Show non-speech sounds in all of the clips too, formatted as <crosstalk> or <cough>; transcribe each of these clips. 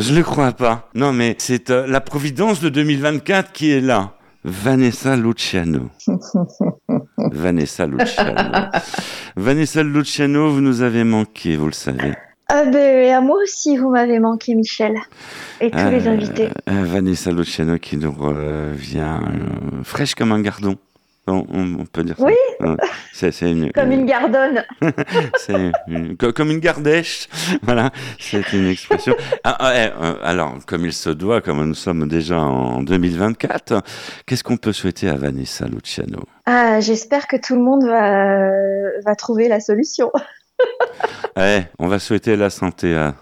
Je ne le crois pas. Non, mais c'est euh, la Providence de 2024 qui est là. Vanessa Luciano. <laughs> Vanessa Luciano. Vanessa Luciano, vous nous avez manqué, vous le savez. Ah ben, à moi aussi, vous m'avez manqué, Michel. Et tous les Euh, invités. euh, Vanessa Luciano qui nous revient euh, fraîche comme un gardon. On, peut dire ça. Oui. Ouais. C'est, c'est une, Comme une gardonne. <laughs> une- comme une gardèche. <laughs> Voilà, c'est une expression. Ah, ah, eh, euh, alors, comme il se doit, comme nous sommes déjà en 2024, qu'est-ce qu'on peut souhaiter à Vanessa Luciano? Ah, j'espère que tout le monde va, va trouver la solution. Eh, On va souhaiter la santé à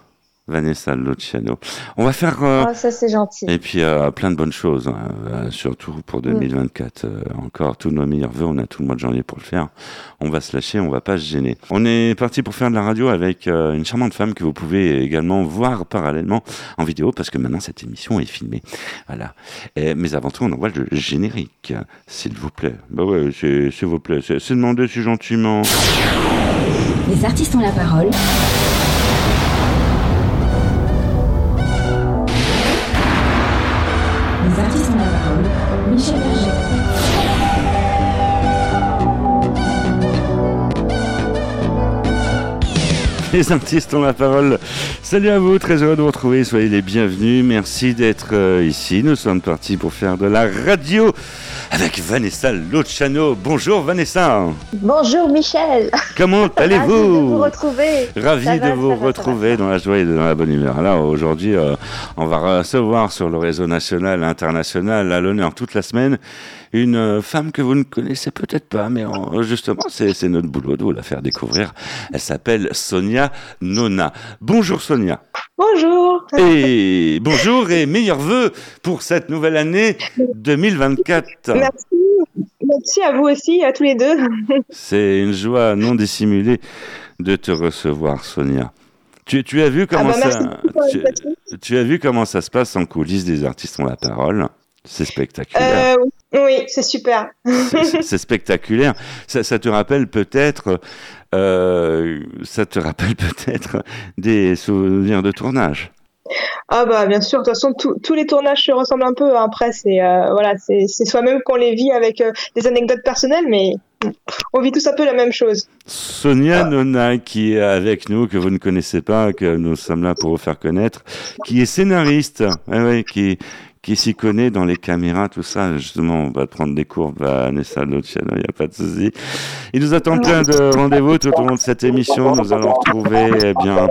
Vanessa Luciano. On va faire. euh, Oh, ça, c'est gentil. Et puis euh, plein de bonnes choses, hein, euh, surtout pour Mm. 2024. euh, encore tous nos meilleurs vœux, on a tout le mois de janvier pour le faire. On va se lâcher, on va pas se gêner. On est parti pour faire de la radio avec euh, une charmante femme que vous pouvez également voir parallèlement en vidéo parce que maintenant cette émission est filmée. Voilà. Et, mais avant tout, on envoie le générique, s'il vous plaît. Bah ouais, s'il vous plaît, c'est c'est demandé si gentiment. Les artistes ont la parole. Les artistes ont la parole. Salut à vous, très heureux de vous retrouver. Soyez les bienvenus. Merci d'être euh, ici. Nous sommes partis pour faire de la radio avec Vanessa Luciano. Bonjour Vanessa. Bonjour, Michel. Comment <laughs> Ravi de allez-vous? vous retrouver. Ravi de vous retrouver dans la joie et dans la bonne humeur. Alors aujourd'hui, euh, on va recevoir sur le réseau national et international à l'honneur toute la semaine une euh, femme que vous ne connaissez peut-être pas, mais euh, justement, c'est c'est notre boulot de vous la faire découvrir. Elle s'appelle Sonia Nona. Bonjour Sonia. Bonjour. Et bonjour et meilleurs vœux pour cette nouvelle année 2024. Merci. Merci à vous aussi, à tous les deux. C'est une joie non dissimulée de te recevoir, Sonia. Tu, tu as vu comment Ah bah, ça, tu, as vu comment ça se passe en coulisses des artistes ont la parole? C'est spectaculaire. Euh, oui, c'est super. C'est- C'est spectaculaire. Ça, ça te rappelle peut-être, euh, ça te rappelle <laughs> peut-être des souvenirs de tournage. Ah bah bien sûr, de toute façon tous- les tournages se ressemblent un peu. hein. Après c'est euh, voilà, c'est soi-même qu'on les vit avec euh, des anecdotes personnelles, mais on vit tous un peu la même chose. Sonia Nona, qui est avec nous, que vous ne connaissez pas, que nous sommes là pour vous faire connaître, qui est scénariste, ouais, qui, qui s'y connaît dans les caméras, tout ça. Justement, on va prendre des cours, Vanessa Luciano, il n'y a pas de souci. Il nous attend plein de rendez-vous tout au long de cette émission. Nous allons retrouver, eh bien,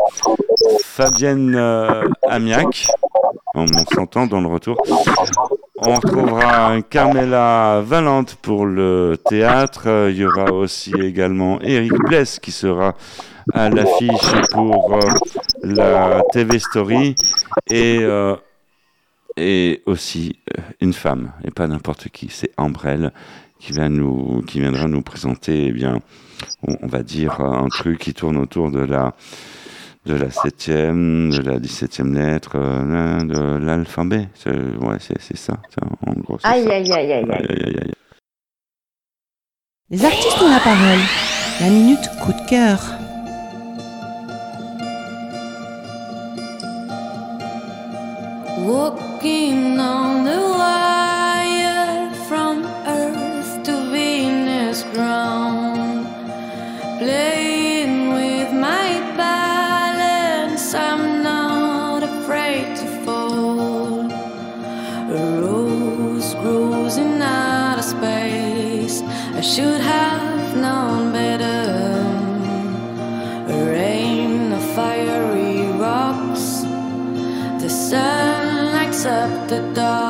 Fabienne euh, Amiac. On, on s'entend dans le retour. On retrouvera Carmela Valente pour le théâtre. Il y aura aussi également Eric Bless qui sera à l'affiche pour euh, la TV Story et, euh, et aussi euh, une femme, et pas n'importe qui, c'est Ambrelle qui, vient nous, qui viendra nous présenter, eh bien, on, on va dire euh, un truc qui tourne autour de la de la septième, de la dix-septième lettre, euh, de l'alphabet. C'est- Ouais, c'est ça. ça, En gros, Aïe, ça. aïe, aïe, aïe, aïe. Aïe, aïe. Les artistes ont la parole. La minute coup de cœur. the dark.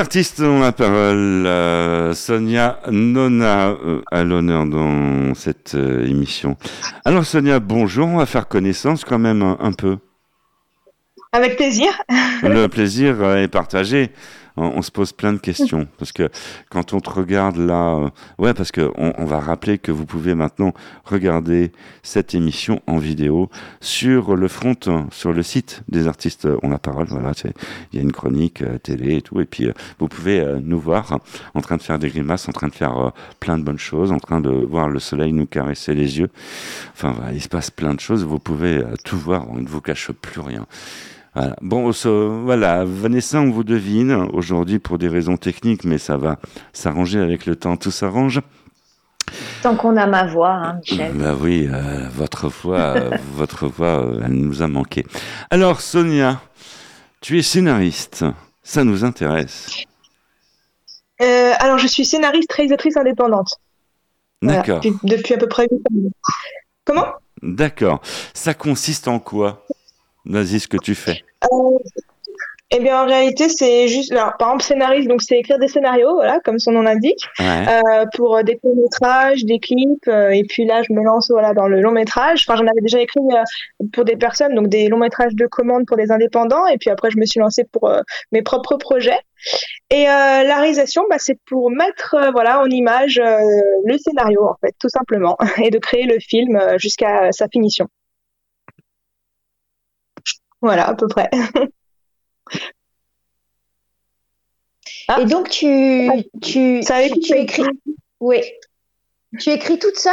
Artistes ont la parole. Euh, Sonia Nona euh, à l'honneur dans cette euh, émission. Alors Sonia, bonjour. On va faire connaissance quand même un, un peu. Avec plaisir. Le plaisir est partagé. On, se pose plein de questions <laughs> parce que quand on te regarde là, euh, ouais, parce que on, va rappeler que vous pouvez maintenant regarder cette émission en vidéo sur le front, euh, sur le site des artistes ont la parole. Voilà, c'est- il y a une chronique euh, télé et tout, et puis euh, vous pouvez euh, nous voir en train de faire des grimaces, en train de faire euh, plein de bonnes choses, en train de voir le soleil nous caresser les yeux. Enfin, voilà, il se passe plein de choses. Vous pouvez euh, tout voir. On ne vous cache plus rien. Voilà. Bon, so- voilà, Vanessa, on vous devine aujourd'hui pour des raisons techniques, mais ça va s'arranger avec le temps, tout s'arrange. Tant qu'on a ma voix, hein, Michel. Bah oui, euh, votre voix, <laughs> votre voix, euh, elle nous a manqué. Alors, Sonia, tu es scénariste, ça nous intéresse. Euh, alors, je suis scénariste, réalisatrice indépendante. Voilà, D'accord, depuis, depuis à peu près 8 ans. Comment? D'accord. Ça consiste en quoi? Vas-y, ce que tu fais. Euh, Eh bien, en réalité, c'est juste, alors, par exemple, scénariste, donc c'est écrire des scénarios, voilà, comme son nom l'indique, Ouais. euh, pour euh, des courts-métrages, des clips, euh, et puis là, je me lance, voilà, dans le long-métrage. Enfin, j'en avais déjà écrit euh, pour des personnes, donc des longs-métrages de commande pour des indépendants, et puis après, je me suis lancée pour mes propres projets. Et la réalisation, bah, c'est pour mettre, voilà, en image le scénario, en fait, tout simplement, <laughs> et de créer le film jusqu'à sa finition. Voilà, à peu près. Et donc, tu, tu, Ça avait tu, tu écris. Oui. Tu écris toute seule?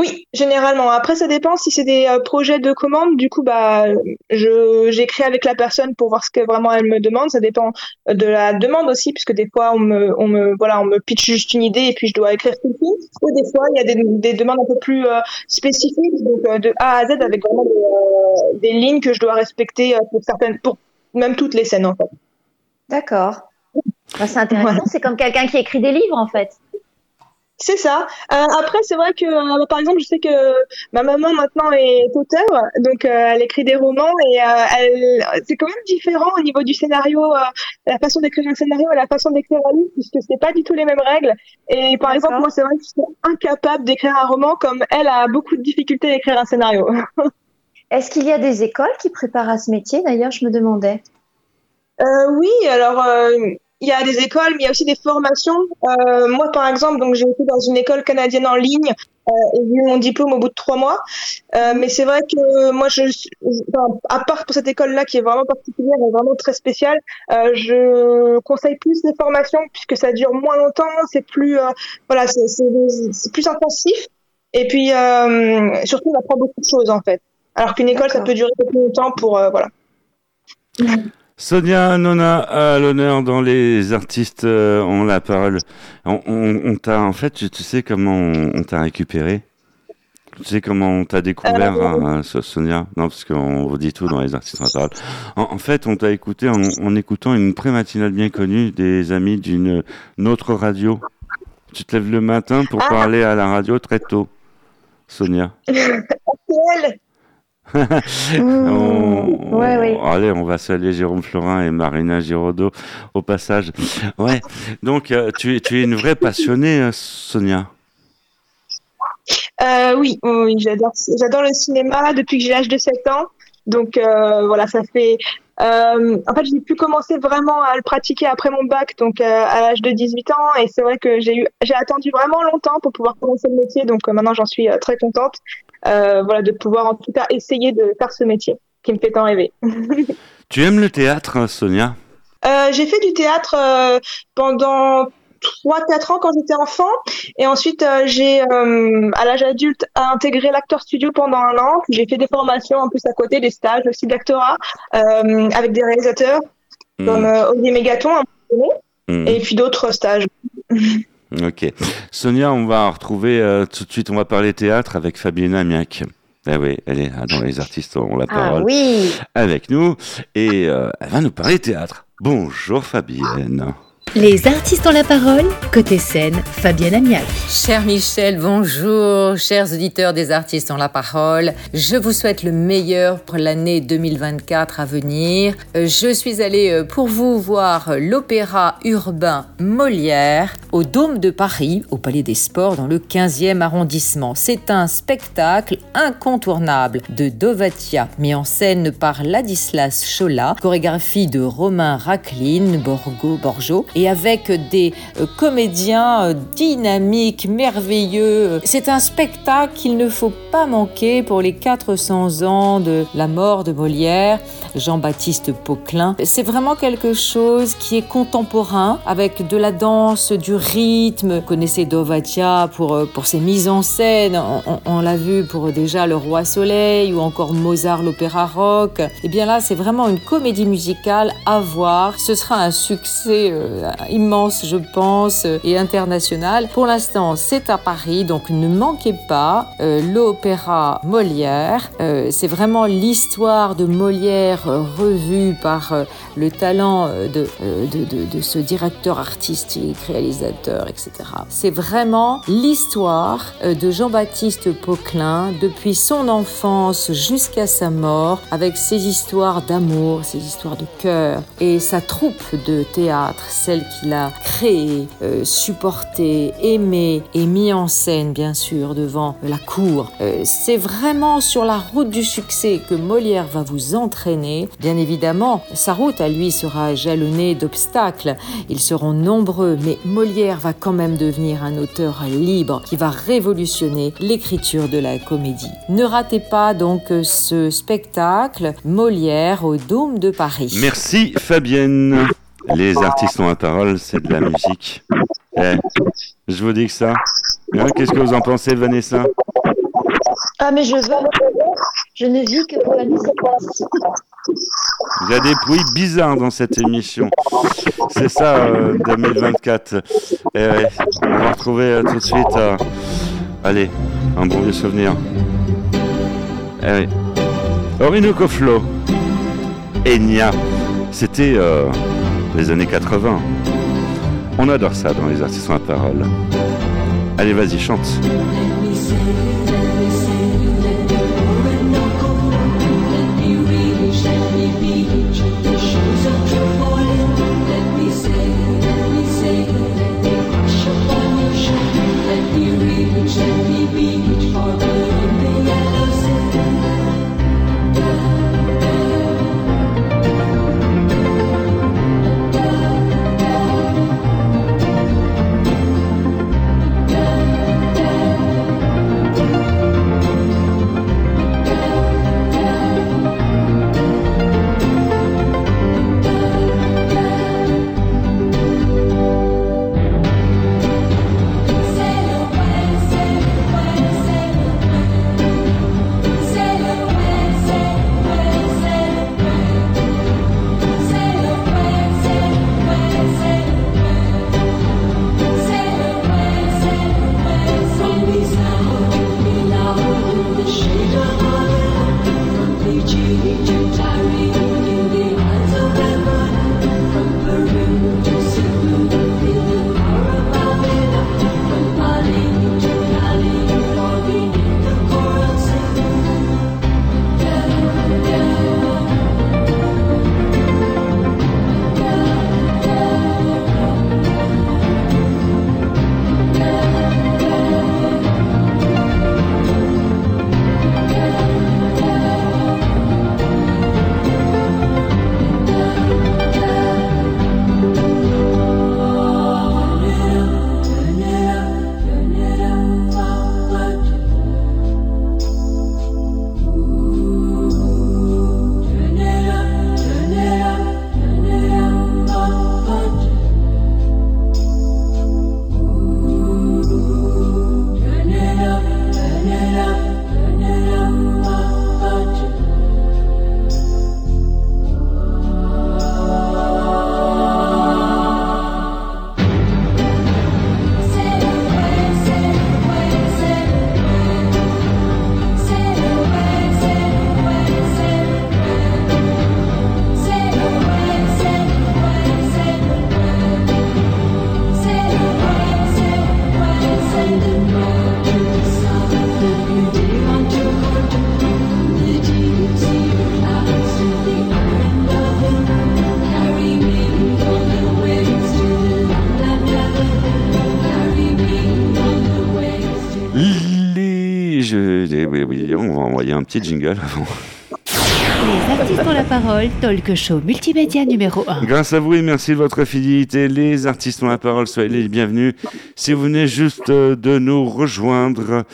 Oui, généralement. Après, ça dépend si c'est des euh, projets de commande. Du coup, bah, je j'écris avec la personne pour voir ce que vraiment elle me demande. Ça dépend euh, de la demande aussi, puisque des fois, on me, on me, voilà, on me pitch juste une idée et puis je dois écrire tout le film. Ou des fois, il y a des, des demandes un peu plus euh, spécifiques, donc euh, de A à Z avec vraiment des, des lignes que je dois respecter pour certaines, pour même toutes les scènes en fait. D'accord. Bah, c'est intéressant. Voilà. C'est comme quelqu'un qui écrit des livres, en fait. C'est ça. Euh, après, c'est vrai que, euh, par exemple, je sais que ma maman maintenant est auteure, donc euh, elle écrit des romans et elle, c'est quand même différent au niveau du scénario, la façon d'écrire un scénario et la façon d'écrire un livre, puisque c'est pas du tout les mêmes règles. Et par exemple, moi, c'est vrai que je suis incapable d'écrire un roman comme elle a beaucoup de difficultés à écrire un scénario. <laughs> Est-ce qu'il y a des écoles qui préparent à ce métier? D'ailleurs, je me demandais. Oui, alors il y a des écoles, mais il y a aussi des formations. Euh, moi, par exemple, donc j'ai été dans une école canadienne en ligne euh, et j'ai eu mon diplôme au bout de trois mois. Euh, mais c'est vrai que moi, je, enfin, à part pour cette école-là qui est vraiment particulière et vraiment très spéciale, euh, je conseille plus les formations puisque ça dure moins longtemps, c'est plus, euh, voilà, c'est c'est- c'est plus intensif. Et puis euh, surtout, on apprend beaucoup de choses en fait. Alors qu'une école, ça peut durer peu plus longtemps pour, euh, voilà. Sonia Nona à l'honneur dans les artistes euh, ont la parole. On, on- on t'a en fait, tu, tu sais comment on, on t'a récupéré? Tu sais comment on t'a découvert, Euh, hein, So- Sonia? Non, parce qu'on vous dit tout dans les artistes ont la parole. En, en fait, on t'a écouté en, en écoutant une pré-matinale bien connue des amis d'une une autre radio. Tu te lèves le matin pour Ah. parler à la radio très tôt, Sonia. <laughs> C'est elle. On- Ouais, on- oui. Allez, on va saluer Jérôme Florin et Marina Giraudot au passage. Ouais. Donc, euh, tu, es, tu es une vraie passionnée, euh, Sonia. Euh, oui, j'adore, j'adore le cinéma depuis que j'ai l'âge de 7 ans. Donc euh, voilà, ça fait. euh, en fait, j'ai pu commencer vraiment à le pratiquer après mon bac, donc euh, à l'âge de 18 ans. Et c'est vrai que j'ai eu, j'ai attendu vraiment longtemps pour pouvoir commencer le métier. Donc euh, maintenant, j'en suis euh, très contente. Euh, voilà, de pouvoir en tout cas essayer de faire ce métier qui me fait tant rêver. <laughs> Tu aimes le théâtre, Sonia? Euh, j'ai fait du théâtre euh, pendant 3-4 ans quand j'étais enfant. Et ensuite, euh, j'ai, euh, à l'âge adulte, intégré l'acteur studio pendant un an. J'ai fait des formations en plus à côté, des stages aussi d'actorat euh, avec des réalisateurs comme Hmm, euh, Olivier Mégaton un peu donné, hmm. et puis d'autres stages. <laughs> Ok. Sonia, on va retrouver euh, tout de suite, on va parler théâtre avec Fabienne Miac. Ah oui, elle est là dans les artistes ont la Ah parole oui. avec nous et euh, elle va nous parler théâtre. Bonjour Fabienne. Les artistes ont la parole. Côté scène, Fabienne Amial. Cher Michel, bonjour. Chers auditeurs des artistes ont la parole. Je vous souhaite le meilleur pour l'année 2024 à venir. Euh, Je suis allée euh, pour vous voir l'opéra urbain Molière au Dôme de Paris, au Palais des Sports, dans le 15e arrondissement. C'est un spectacle incontournable de Dovatia, mis en scène par Ladislas Chola, chorégraphie de Romain Raclin, Borgo, Borjo, avec des euh, comédiens euh, dynamiques, merveilleux. C'est un spectacle qu'il ne faut pas manquer pour les 400 ans de la mort de Molière, Jean-Baptiste Poquelin. C'est vraiment quelque chose qui est contemporain, avec de la danse, du rythme. Vous connaissez Dovatia pour, euh, pour ses mises en scène. On, l'a vu pour déjà Le Roi Soleil ou encore Mozart, l'opéra rock. Et bien là, c'est vraiment une comédie musicale à voir. Ce sera un succès immense, je pense, euh, et international. Pour l'instant, c'est à Paris, donc ne manquez pas euh, l'opéra Molière. Euh, c'est vraiment l'histoire de Molière euh, revue par euh, le talent euh, de, euh, de, ce directeur artistique, réalisateur, etc. C'est vraiment l'histoire euh, de Jean-Baptiste Poquelin depuis son enfance jusqu'à sa mort, avec ses histoires d'amour, ses histoires de cœur et sa troupe de théâtre, celle qu'il a créée, euh, supportée, aimée et mis en scène, bien sûr, devant la cour. Euh, C'est vraiment sur la route du succès que Molière va vous entraîner. Bien évidemment, sa route à lui sera jalonnée d'obstacles. Ils seront nombreux, mais Molière va quand même devenir un auteur libre qui va révolutionner l'écriture de la comédie. Ne ratez pas donc ce spectacle Molière au Dôme de Paris. Merci Fabienne. Les artistes ont la parole, c'est de la musique. Eh, je vous dis que ça. Hein, Qu'est-ce que vous en pensez, Vanessa? Ah, mais je veux. Je ne vis que pour la musique. Il y a des bruits bizarres dans cette émission. C'est ça, euh, 2024. Eh ouais, on va retrouver euh, tout de suite. euh, allez, un bon vieux souvenir. Eh oui. Orinoco Flow. Enya. C'était euh, les années 80. On adore ça dans les artistes à parole. Allez, vas-y, chante. Un petit jingle avant. Les artistes ont la parole, talk show multimédia numéro 1. Grâce à vous et merci de votre fidélité, les artistes ont la parole, soyez les bienvenus. Si vous venez juste euh, de nous rejoindre,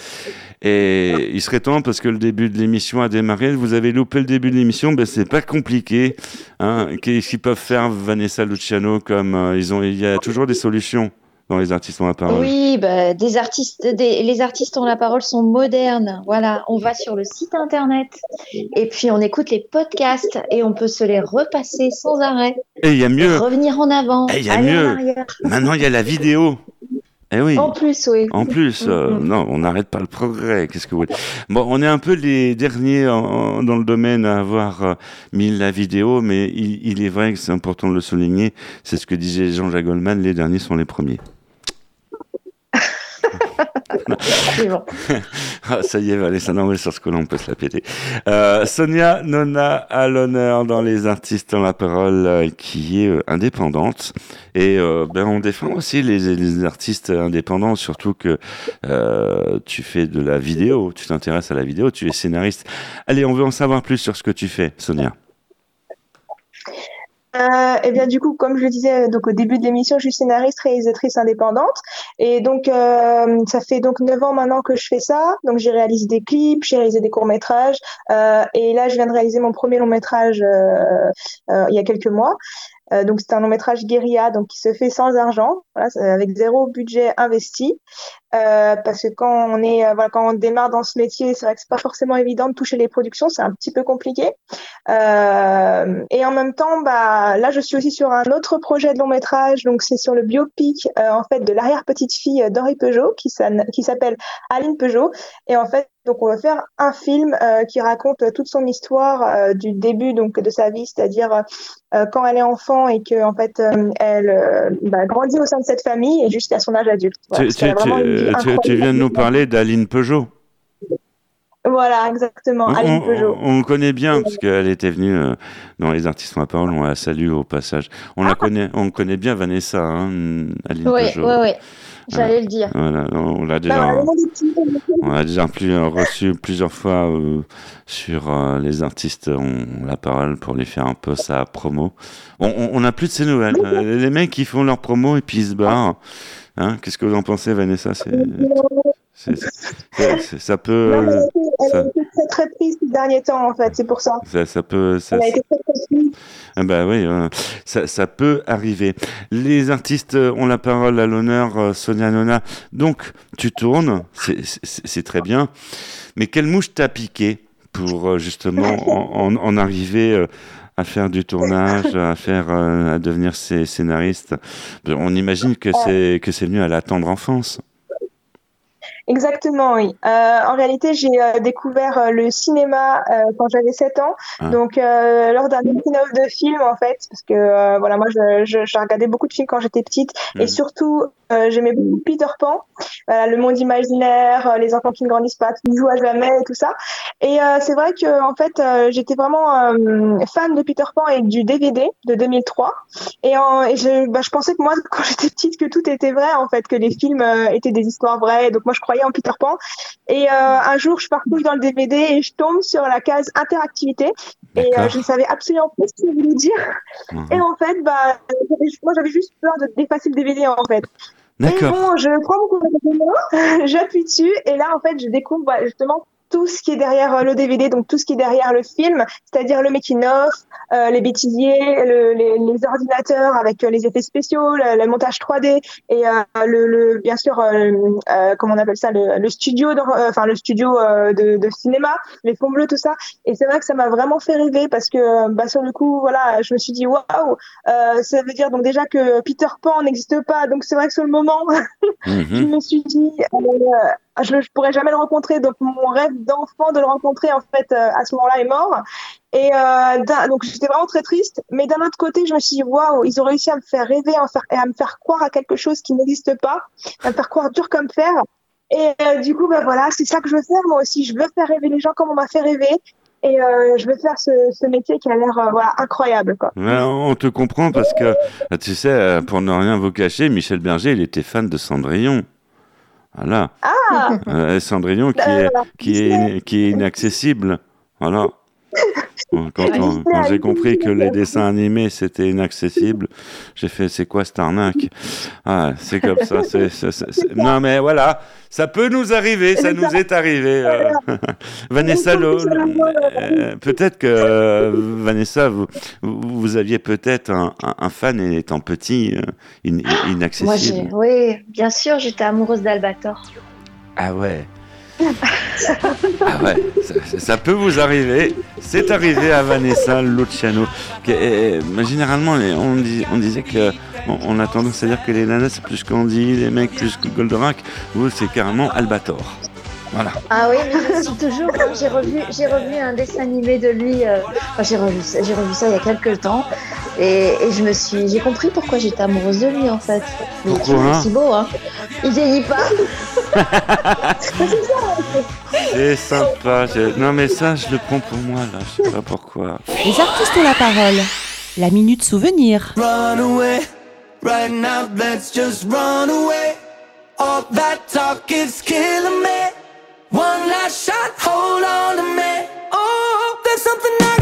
et il serait temps parce que le début de l'émission a démarré, vous avez loupé le début de l'émission, ben c'est pas compliqué. Hein. Qu'est-ce qu'ils peuvent faire Vanessa Luciano comme euh, ils ont, il y a toujours des solutions dans les artistes ont la parole. Oui, bah, des artistes, des- les artistes ont la parole sont modernes. Voilà, on va sur le site internet et puis on écoute les podcasts et on peut se les repasser sans arrêt. Et il y a mieux, Revenir en avant, Eh, il y a mieux. maintenant il y a la vidéo. Eh oui. En plus, oui. En plus, euh, Mhm. non, on n'arrête pas le progrès. Qu'est-ce que vous voulez Bon, on est un peu les derniers en- dans le domaine à avoir euh, mis la vidéo, mais il, il est vrai que c'est important de le souligner. C'est ce que disait Jean-Jacques Goldman les derniers sont les premiers. <laughs> Ah, ça y est, Vanessa, non, mais sur ce coup-là, on peut se la péter. Euh, Sonia Nona à l'honneur dans Les Artistes en la parole, euh, qui est euh, indépendante. Et ben, on défend aussi les, les artistes indépendants, surtout que tu fais de la vidéo, tu t'intéresses à la vidéo, tu es scénariste. Allez, on veut en savoir plus sur ce que tu fais, Sonia. Euh, et bien du coup, comme je le disais donc au début de l'émission, je suis scénariste, réalisatrice indépendante, et donc euh, ça fait donc neuf ans maintenant que je fais ça. Donc j'ai réalisé des clips, j'ai réalisé des courts métrages, euh, et là je viens de réaliser mon premier long métrage euh, euh, il y a quelques mois. Euh, donc c'est un long métrage guérilla, donc qui se fait sans argent, voilà, avec zéro budget investi, euh, parce que quand on est, euh, voilà, quand on démarre dans ce métier, c'est vrai que c'est pas forcément évident de toucher les productions, c'est un petit peu compliqué. Euh, et en même temps, bah là, je suis aussi sur un autre projet de long métrage, donc c'est sur le biopic euh, en fait de l'arrière petite fille d'Henri Peugeot, qui s'appelle Aline Peugeot, et en fait. Donc on va faire un film euh, qui raconte toute son histoire euh, du début donc de sa vie, c'est-à-dire euh, quand elle est enfant et que en fait euh, elle bah, grandit au sein de cette famille et jusqu'à son âge adulte. Voilà, tu, tu- tu- tu- viens de nous parler d'Aline Peugeot. Voilà, exactement, On, Aline on- Peugeot. on connaît bien parce qu'elle était venue euh, dans les artistes ont la parole. On la salue au passage. On la connaît, on connaît bien Vanessa, hein, Aline Oui, Peugeot. oui, oui. J'allais le dire. Voilà, on l'a Bah, déjà, on l'a déjà plus, euh, reçu plusieurs fois euh, sur les artistes ont la parole pour lui faire un peu sa promo. On, on, on a plus de ces nouvelles. Les mecs qui font leur promo et puis ils se barrent. Hein, Qu'est-ce que vous en pensez, Vanessa ça peut, Non, elle a été- elle ça- a été très très prise ces derniers temps en fait, c'est pour ça. ça, ça peut, ça, Elle a été très très prise. Ah bah oui, euh, ça, ça peut arriver. Les artistes ont la parole à l'honneur, euh, Sonia Nona. Donc, tu tournes, c'est- très bien. Mais quelle mouche t'a piqué pour euh, justement <laughs> en, en- en arriver euh, à faire du tournage, à faire, euh, à devenir scé- scénariste On imagine que c'est que c'est venu à la tendre enfance. Exactement, oui. Euh, en réalité, j'ai euh, découvert euh, le cinéma euh, quand j'avais 7 ans. Ah. Donc, euh, lors d'un making-of de film, en fait, parce que euh, voilà, moi, je, je, je regardais beaucoup de films quand j'étais petite, et surtout, euh, j'aimais beaucoup Peter Pan, voilà, le monde imaginaire, euh, les enfants qui ne grandissent pas, qui ne jouent à jamais, et tout ça. Et euh, c'est vrai que, en fait, euh, j'étais vraiment euh, fan de Peter Pan et du DVD de 2003. Et, en, et je, bah, je pensais que moi, <laughs> quand j'étais petite, que tout était vrai, en fait, que les films euh, étaient des histoires vraies. Donc moi, je croyais en Peter Pan. Et euh, un jour, je parcouille dans le DVD et je tombe sur la case interactivité. Et euh, je ne savais absolument pas ce que voulait dire. Mhm. Et en fait, bah, moi, j'avais juste peur de d'effacer le DVD, en fait. Et D'accord. bon, je prends mon courrier de main, <laughs> j'appuie dessus, et là, en fait, je découvre bah, justement tout ce qui est derrière euh, le DVD, donc tout ce qui est derrière le film, c'est-à-dire le making-of, euh, les bêtisiers, le- les, les ordinateurs avec euh, les effets spéciaux, le, le montage 3D et euh, le, le- bien sûr, euh, euh, comment on appelle ça, le, le studio, enfin le studio euh, de, de cinéma, les fonds bleus, tout ça. Et c'est vrai que ça m'a vraiment fait rêver parce que, bah, sur le coup, voilà, je me suis dit waouh, ça veut dire donc déjà que Peter Pan n'existe pas, donc c'est vrai que sur le moment, <laughs> je Mhm. me suis dit, euh, je, je pourrais jamais le rencontrer, donc mon rêve d'enfant de le rencontrer en fait euh, à ce moment-là est mort. Et euh, donc j'étais vraiment très triste, mais d'un autre côté, je me suis dit waouh, ils ont réussi à me faire rêver, à, me faire, à me faire croire à quelque chose qui n'existe pas, à me faire croire dur comme fer. Et euh, du coup, bah voilà, c'est ça que je veux faire moi aussi. Je veux faire rêver les gens comme on m'a fait rêver. Et je veux faire ce, métier qui a l'air incroyable quoi. On te comprend parce que, tu sais, pour ne rien vous cacher, Michel Berger, il était fan de Cendrillon. Voilà. Ah Euh, Cendrillon qui Euh, est, qui est, qui est inaccessible. Voilà. Quand, j'ai compris que les dessins animés c'était inaccessible, j'ai fait c'est quoi cette arnaque? Ah, c'est comme ça. Non mais voilà, ça peut nous arriver, ça nous est arrivé. euh. <laughs> Vanessa, euh, peut-être que euh, Vanessa, vous, aviez peut-être un, un- fan étant petit, euh, in- Moi, inaccessible. oui, bien sûr, j'étais amoureuse d'Albator. Ah ouais. Ah ouais, ça, peut vous arriver. C'est arrivé à Vanessa Luciano. généralement, on disait que on, on a tendance à dire que les nanas c'est plus Candy, les mecs plus que Goldorak. Vous, c'est carrément Albator. Voilà. Ah oui, mais je suis toujours. hein, J'ai revu, j'ai revu un dessin animé de lui. euh, enfin, j'ai revu, ça- j'ai revu ça il y a quelques temps, et, et je me suis, j'ai compris pourquoi j'étais amoureuse de lui en fait. Mais il est Pourquoi toujours si beau, hein. Il vieillit pas. <laughs> C'est sympa. Non mais ça, je le prends pour moi là. Je sais pas pourquoi. Les artistes ont la parole. La minute souvenir. Run away, right now, let's just run away. All that talk is killing me. One last shot, hold on to me. Oh, there's something I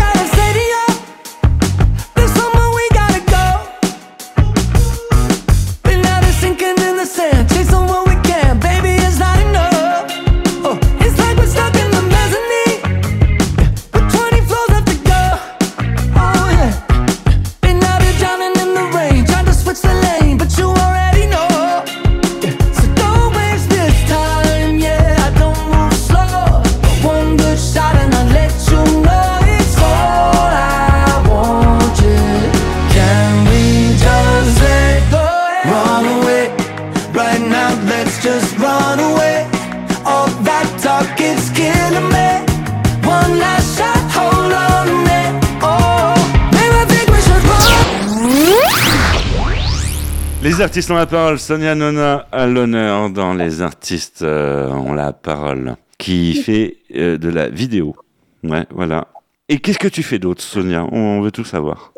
Les artistes ont la parole. Sonia Nona à l'honneur dans les artistes euh, ont la parole. Qui fait euh, de la vidéo. Ouais, voilà. Et qu'est-ce que tu fais d'autre, Sonia? On veut tout savoir.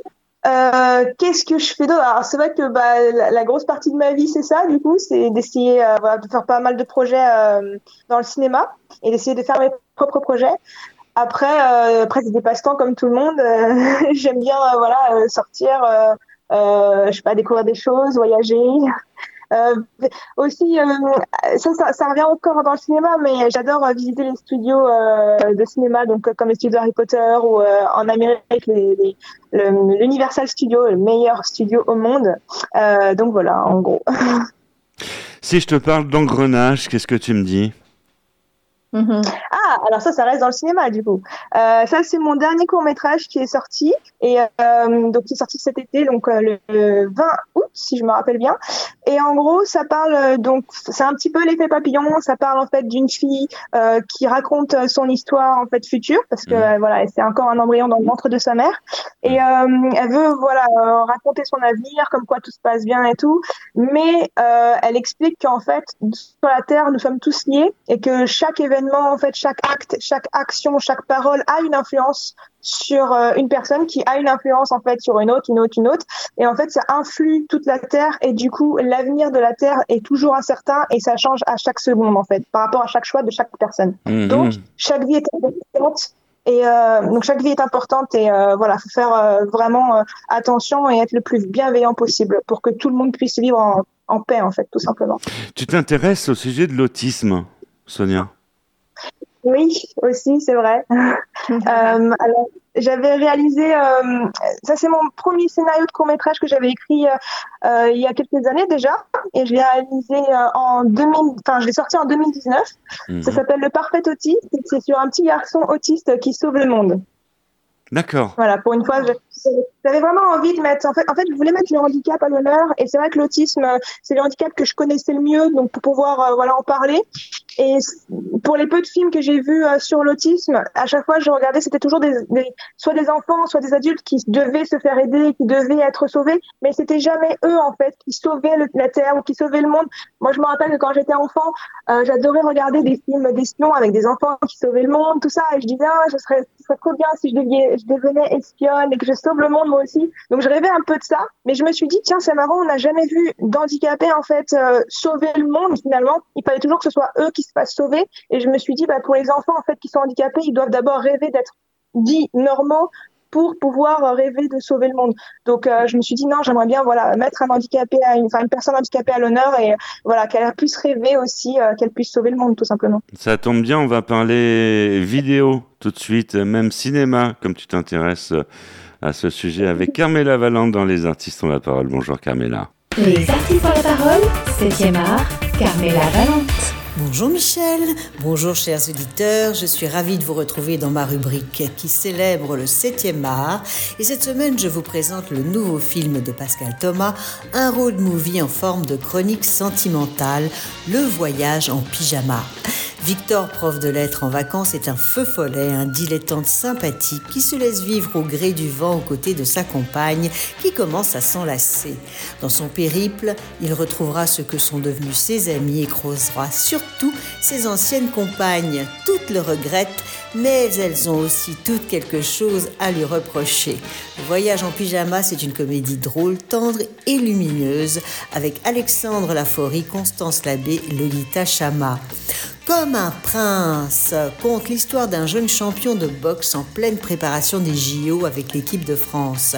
Euh, Qu'est-ce que je fais d'autre? Alors c'est vrai que bah, la, grosse partie de ma vie c'est ça du coup, c'est d'essayer voilà, de faire pas mal de projets dans le cinéma et d'essayer de faire mes propres projets. Après, après c'est des passe-temps comme tout le monde. <laughs> J'aime bien voilà sortir, je sais pas découvrir des choses, voyager. <laughs> Euh, aussi, euh, ça, ça, ça revient encore dans le cinéma, mais j'adore euh, visiter les studios euh, de cinéma, donc euh, comme les studios Harry Potter ou euh, en Amérique les, les, le- l'Universal Studio, le meilleur studio au monde. Euh, donc voilà, en gros. <laughs> Si je te parle d'engrenage, qu'est-ce que tu me dis? Ah, alors ça, ça reste dans le cinéma du coup. Euh, ça, c'est mon dernier court métrage qui est sorti et euh, donc qui est sorti cet été, donc euh, le, le 20 août, si je me rappelle bien. Et en gros, ça parle donc c'est un petit peu l'effet papillon. Ça parle en fait d'une fille qui raconte son histoire en fait future parce que euh, voilà, c'est encore un embryon dans le ventre de sa mère et euh, elle veut voilà raconter son avenir, comme quoi tout se passe bien et tout. Mais elle explique qu'en fait sur la Terre, nous sommes tous liés et que chaque événement, en fait, chaque acte, chaque action, chaque parole a une influence sur euh, une personne qui a une influence en fait sur une autre, une autre, une autre. Et en fait, ça influe toute la Terre et du coup, l'avenir de la Terre est toujours incertain et ça change à chaque seconde en fait par rapport à chaque choix de chaque personne. Mhm. Donc, chaque vie est importante. Et euh, donc chaque vie est importante et euh, voilà, faut faire euh, vraiment attention et être le plus bienveillant possible pour que tout le monde puisse vivre en, en paix en fait, tout simplement. Tu t'intéresses au sujet de l'autisme, Sonia? Oui, aussi, c'est vrai. <laughs> Euh, alors, j'avais réalisé, euh, ça c'est mon premier scénario de court métrage que j'avais écrit euh, il y a quelques années déjà, et je l'ai réalisé en 2000, enfin je l'ai sorti en 2019. Mhm. Ça s'appelle Le Parfait Autiste, c'est sur un petit garçon autiste qui sauve le monde. D'accord. Voilà, pour une fois, je- j'avais vraiment envie de mettre. En fait, en fait, je voulais mettre le handicap à l'honneur, et c'est vrai que l'autisme, c'est le handicap que je connaissais le mieux, donc pour pouvoir euh, voilà en parler. Et pour les peu de films que j'ai vus euh, sur l'autisme, à chaque fois, je regardais, c'était toujours des, soit des enfants, soit des adultes qui devaient se faire aider, qui devaient être sauvés, mais c'était jamais eux en fait qui sauvaient la terre ou qui sauvaient le monde. Moi, je me rappelle que quand j'étais enfant, euh, j'adorais regarder des films d'espions avec des enfants qui sauvaient le monde, tout ça, et je disais, ah, serait, ce serait trop bien si je, deviens, je devenais espionne et que je sauve le monde moi aussi. Donc je rêvais un peu de ça, mais je me suis dit tiens c'est marrant, on n'a jamais vu d'handicapés en fait euh, sauver le monde finalement. Il fallait toujours que ce soit eux qui se fassent sauver. Et je me suis dit bah pour les enfants en fait qui sont handicapés, ils doivent d'abord rêver d'être dits normaux pour pouvoir rêver de sauver le monde. Donc euh, je me suis dit non, j'aimerais bien voilà mettre un handicapé à une, une personne handicapée à l'honneur et voilà qu'elle puisse rêver aussi, euh, qu'elle puisse sauver le monde tout simplement. Ça tombe bien, on va parler vidéo tout de suite, même cinéma, comme tu t'intéresses à ce sujet avec Carmela Valente dans Les Artistes ont la parole. Bonjour Carmela. Les artistes ont la parole, 7e art, Carmela Valente. Bonjour Michel, bonjour chers auditeurs, je suis ravie de vous retrouver dans ma rubrique qui célèbre le 7e art et cette semaine je vous présente le nouveau film de Pascal Thomas, un road movie en forme de chronique sentimentale, Le voyage en pyjama. Victor, prof de lettres en vacances, est un feu follet, un dilettante sympathique qui se laisse vivre au gré du vent aux côtés de sa compagne qui commence à s'enlacer. Dans son périple, il retrouvera ce que sont devenus ses amis et croisera surtout ses anciennes compagnes. Toutes le regrettent, mais elles ont aussi toutes quelque chose à lui reprocher. Le voyage en pyjama, c'est une comédie drôle, tendre et lumineuse avec Alexandre Laforie, Constance Labbé Lolita Chama. Comme un prince conte l'histoire d'un jeune champion de boxe en pleine préparation des JO avec l'équipe de France.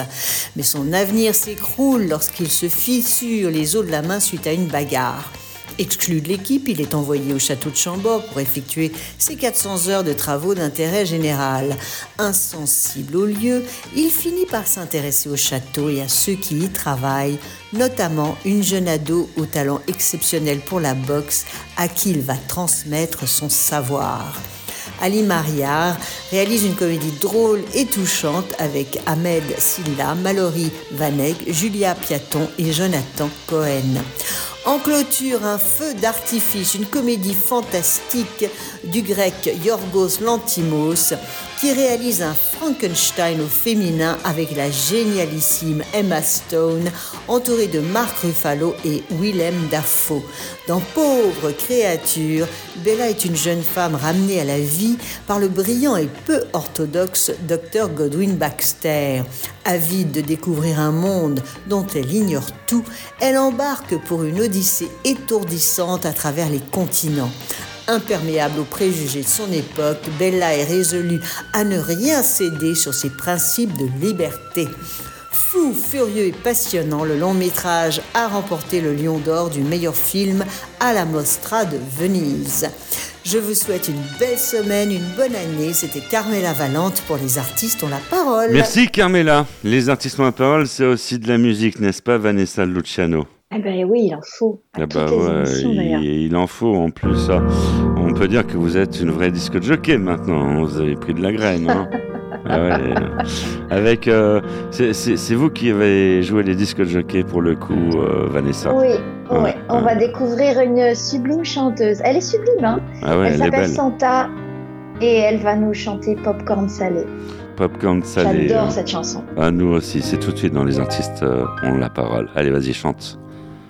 Mais son avenir s'écroule lorsqu'il se fissure les os de la main suite à une bagarre. Exclu de l'équipe, il est envoyé au château de Chambord pour effectuer ses 400 heures de travaux d'intérêt général. Insensible au lieu, il finit par s'intéresser au château et à ceux qui y travaillent, notamment une jeune ado au talent exceptionnel pour la boxe à qui il va transmettre son savoir. Ali Mariar réalise une comédie drôle et touchante avec Ahmed Silla, Mallory Vanek, Julia Piaton et Jonathan Cohen. En clôture, un feu d'artifice, une comédie fantastique du grec Yorgos Lantimos qui réalise un Frankenstein au féminin avec la génialissime Emma Stone, entourée de Mark Ruffalo et Willem Dafoe. Dans Pauvre créature, Bella est une jeune femme ramenée à la vie par le brillant et peu orthodoxe Dr Godwin Baxter. Avide de découvrir un monde dont elle ignore tout, elle embarque pour une odyssée étourdissante à travers les continents. Imperméable aux préjugés de son époque, Bella est résolue à ne rien céder sur ses principes de liberté. Fou, furieux et passionnant, le long métrage a remporté le Lion d'Or du meilleur film à la Mostra de Venise. Je vous souhaite une belle semaine, une bonne année. C'était Carmela Valente pour Les Artistes ont la parole. Merci Carmela. Les artistes ont la parole, c'est aussi de la musique, n'est-ce pas Vanessa Luciano? Eh ben oui, il en faut. À Ah bah ouais, il, il en faut en plus. On peut dire que vous êtes une vraie disque jockey maintenant. Vous avez pris de la graine. hein. <laughs> Ah ouais, avec, euh, c'est- vous qui avez joué les disques jockey pour le coup, euh, Vanessa. Oui. Ouais, on va découvrir une sublime chanteuse. Elle est sublime, hein Ah ouais, Elle s'appelle. Santa et elle va nous chanter Popcorn Salé. Popcorn salé. J'adore cette chanson. Ah, nous aussi, c'est tout de suite dans les artistes euh, ont la parole. Allez, vas-y, chante.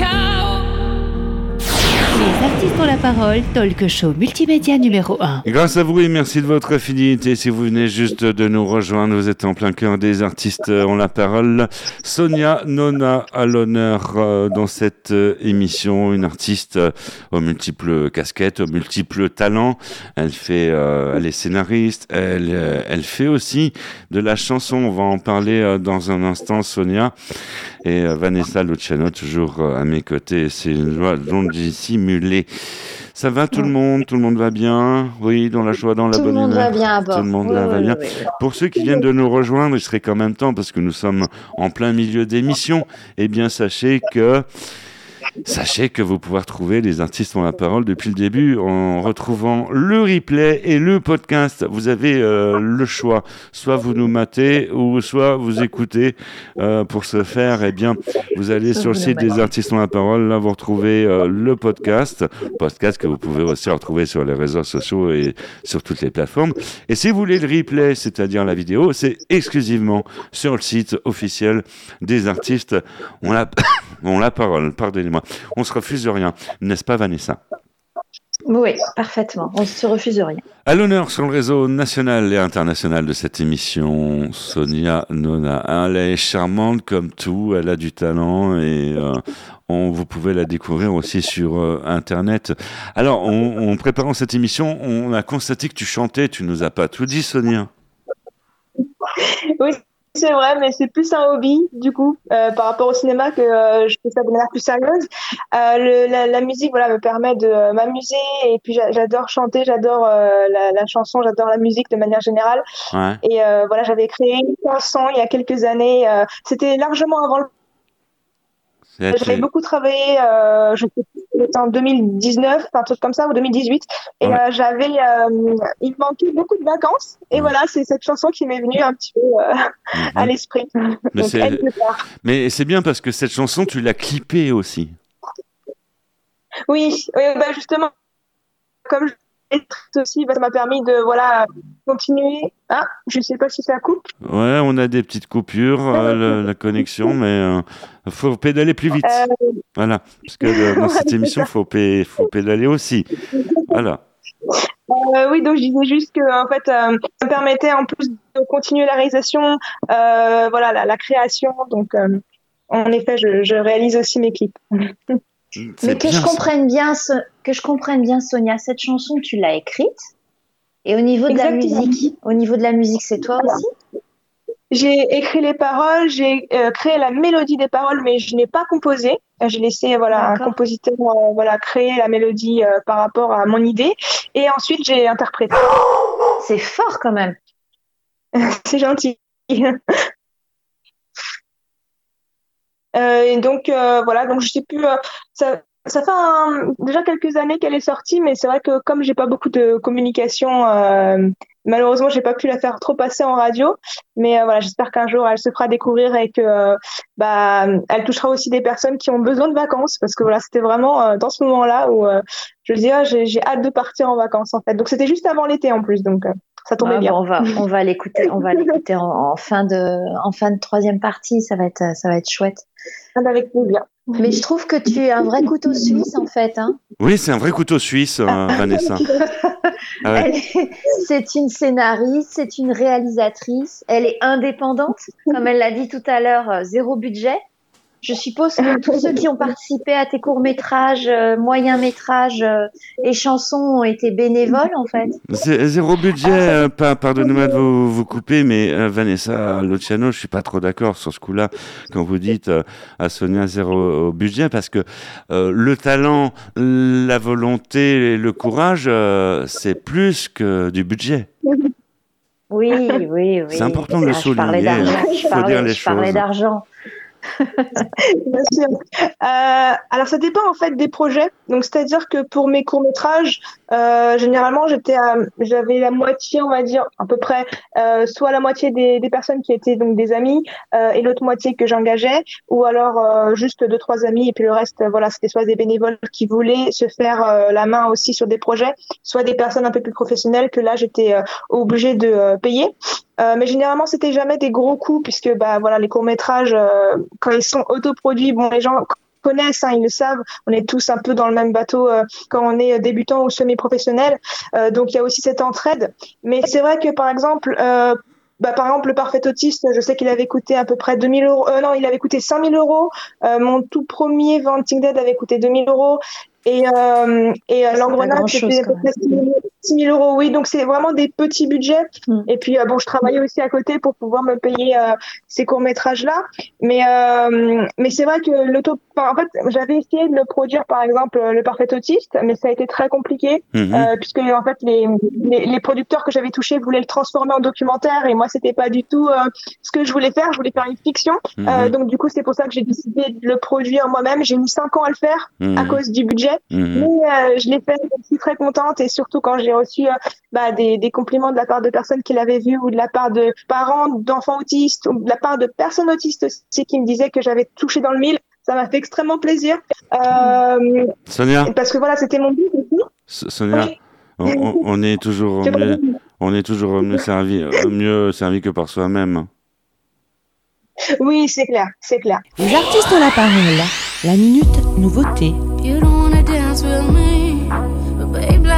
come. Les artistes ont la parole, talk show multimédia numéro 1. Grâce à vous et merci de votre fidélité. Si vous venez juste de nous rejoindre, vous êtes en plein cœur des artistes ont la parole. Sonia Nona à l'honneur euh, dans cette euh, émission, une artiste euh, aux multiples casquettes, aux multiples talents. Elle fait, euh, elle est scénariste, elle, euh, elle fait aussi de la chanson. On va en parler euh, dans un instant, Sonia. Et euh, Vanessa Luciano, toujours euh, à mes côtés. C'est une joie dont Ça va tout le monde? Tout le monde va bien? Oui, dans la joie, dans la Tout le bonne monde humeur. va bien à bord. Tout le monde Oui, va oui, bien. oui, oui. Pour ceux qui viennent de nous rejoindre, il serait quand même temps parce que nous sommes en plein milieu d'émission. Eh bien, sachez que Sachez que vous pouvez retrouver les artistes ont la parole depuis le début en retrouvant le replay et le podcast. Vous avez euh, le choix. Soit vous nous matez ou soit vous écoutez. Euh, pour ce faire, eh bien, vous allez sur le site des artistes ont la parole. Là, vous retrouvez euh, le podcast. Podcast que vous pouvez aussi retrouver sur les réseaux sociaux et sur toutes les plateformes. Et si vous voulez le replay, c'est-à-dire la vidéo, c'est exclusivement sur le site officiel des artistes ont la, <coughs> la parole. Pardonnez-moi. On se refuse de rien, n'est-ce pas, Vanessa? Oui, parfaitement. On ne se refuse rien. À l'honneur sur le réseau national et international de cette émission, Sonia Nona. Elle est charmante comme tout, elle a du talent et euh, on, vous pouvez la découvrir aussi sur euh, Internet. Alors, en, en préparant cette émission, on a constaté que tu chantais, tu nous as pas tout dit, Sonia. Oui, c'est vrai, mais c'est plus un hobby, du coup, euh, par rapport au cinéma, que euh, je fais ça de manière plus sérieuse. Euh, le- la, la musique, voilà, me permet de m'amuser, et puis j'a- j'adore chanter, j'adore la, la chanson, j'adore la musique de manière générale. Ouais. Et voilà, j'avais créé une chanson il y a quelques années. C'était largement avant le J'avais beaucoup travaillé, euh, je sais en 2019, un truc comme ça, ou 2018. Et Ouais. euh, j'avais, euh, il manquait beaucoup de vacances. Et voilà, c'est cette chanson qui m'est venue un petit peu euh, à l'esprit. Mhm. <laughs> Mais c'est- bien parce que cette chanson, tu l'as clippée aussi. Oui, oui bah justement, comme je aussi, bah, ça m'a permis de voilà continuer. Ah, je sais pas si ça coupe. Ouais, on a des petites coupures, euh, le- la connexion, mais il faut pédaler plus vite. Euh, Voilà, parce que euh, dans <laughs> cette émission, il faut, pé- faut pédaler aussi. Voilà. Euh, oui, donc je disais juste que en fait, euh, ça me permettait en plus de continuer la réalisation, euh, voilà, la, la création. Donc, euh, en effet, je, je réalise aussi mes clips. <laughs> Mais que je comprenne bien, ce- que je comprenne bien, Sonia, cette chanson, tu l'as écrite. Et au niveau de Exactement. la musique, au niveau de la musique, c'est toi aussi? J'ai écrit les paroles, j'ai euh, créé la mélodie des paroles, mais je n'ai pas composé. J'ai laissé voilà un compositeur euh, voilà créer la mélodie euh, par rapport à mon idée, et ensuite j'ai interprété. C'est fort quand même. <laughs> C'est gentil. Euh, et donc euh, voilà, donc je sais plus. euh, ça, ça fait un- déjà quelques années qu'elle est sortie, mais c'est vrai que comme j'ai pas beaucoup de communication, euh, malheureusement j'ai pas pu la faire trop passer en radio. Mais euh, voilà, j'espère qu'un jour elle se fera découvrir et que euh, bah elle touchera aussi des personnes qui ont besoin de vacances, parce que voilà, c'était vraiment euh, dans ce moment-là où euh, je me disais ah, j'ai j'ai hâte de partir en vacances en fait. Donc c'était juste avant l'été en plus, donc euh, ça tombait Ah, bien. bon, on va, on va l'écouter, on va <laughs> l'écouter en, en fin de, en fin de troisième partie. Ça va être, ça va être chouette. Avec plaisir. Mais je trouve que tu es un vrai couteau suisse en fait. Hein. Oui, c'est un vrai couteau suisse, euh, Vanessa. Ah ouais. Elle est- C'est une scénariste, c'est une réalisatrice. Elle est indépendante, comme elle l'a dit tout à l'heure, euh, zéro budget. Je suppose que tous ceux qui ont <laughs> participé à tes courts métrages, moyens métrages et chansons ont été bénévoles en fait. Zé- Zéro budget, euh, pas- pardonnez-moi de vous, vous couper, mais euh, Vanessa Luciano, je suis pas trop d'accord sur ce coup-là quand vous dites euh, à Sonia zéro budget, parce que euh, le talent, la volonté et le courage, euh, c'est plus que du budget. Oui, oui, oui. C'est important de le Ah, souligner, d'argent, hein. je Faut parlais- dire les je parlais choses. d'argent. <laughs> Euh, alors ça dépend en fait des projets. Donc c'est-à-dire que pour mes courts métrages, Euh, généralement, j'étais, j'avais la moitié, on va dire, à peu près, euh, soit la moitié des, des personnes qui étaient donc des amis euh, et l'autre moitié que j'engageais, ou alors euh, juste deux trois amis et puis le reste, euh, voilà, c'était soit des bénévoles qui voulaient se faire euh, la main aussi sur des projets, soit des personnes un peu plus professionnelles que là j'étais euh, obligée de euh, payer. Euh, mais généralement, c'était jamais des gros coûts puisque bah voilà, les courts métrages quand ils sont autoproduits, bon, les gens connaissent, hein, ils le savent. On est tous un peu dans le même bateau euh, quand on est débutant ou semi-professionnel. Euh, donc il y a aussi cette entraide. Mais c'est vrai que par exemple, euh, bah, par exemple, le parfait autiste, je sais qu'il avait coûté à peu près 2000 euros. Euh, non, il avait coûté 5000 euros. Euh, mon tout premier Vanting Dead avait coûté 2000 euros. Et, euh, et euh, l'engrenage, c'était à peu quand près 6 000 euros. Oui, donc c'est vraiment des petits budgets. Mm. Et puis, euh, bon, je travaillais aussi à côté pour pouvoir me payer euh, ces courts-métrages-là. Mais, euh, mais c'est vrai que l'auto... enfin, en fait, j'avais essayé de le produire, par exemple, Le Parfait Autiste, mais ça a été très compliqué. Euh, puisque en fait les, les, les producteurs que j'avais touchés voulaient le transformer en documentaire et moi c'était pas du tout euh, ce que je voulais faire je voulais faire une fiction. Euh, donc du coup c'est pour ça que j'ai décidé de le produire moi-même j'ai mis cinq ans à le faire Mhm. à cause du budget Mhm. mais euh, je l'ai fait je suis très contente et surtout quand j'ai reçu euh, bah, des, des compliments de la part de personnes qui l'avaient vu ou de la part de parents d'enfants autistes ou de la part de personnes autistes aussi qui me disaient que j'avais touché dans le mille ça m'a fait extrêmement plaisir euh, Sonia, parce que voilà c'était mon but aussi Sonia, Oui. on, est toujours mieux, on est toujours mieux servi, mieux servi que par soi-même. Oui, c'est clair, c'est clair. Les artistes ont la parole. La minute nouveauté.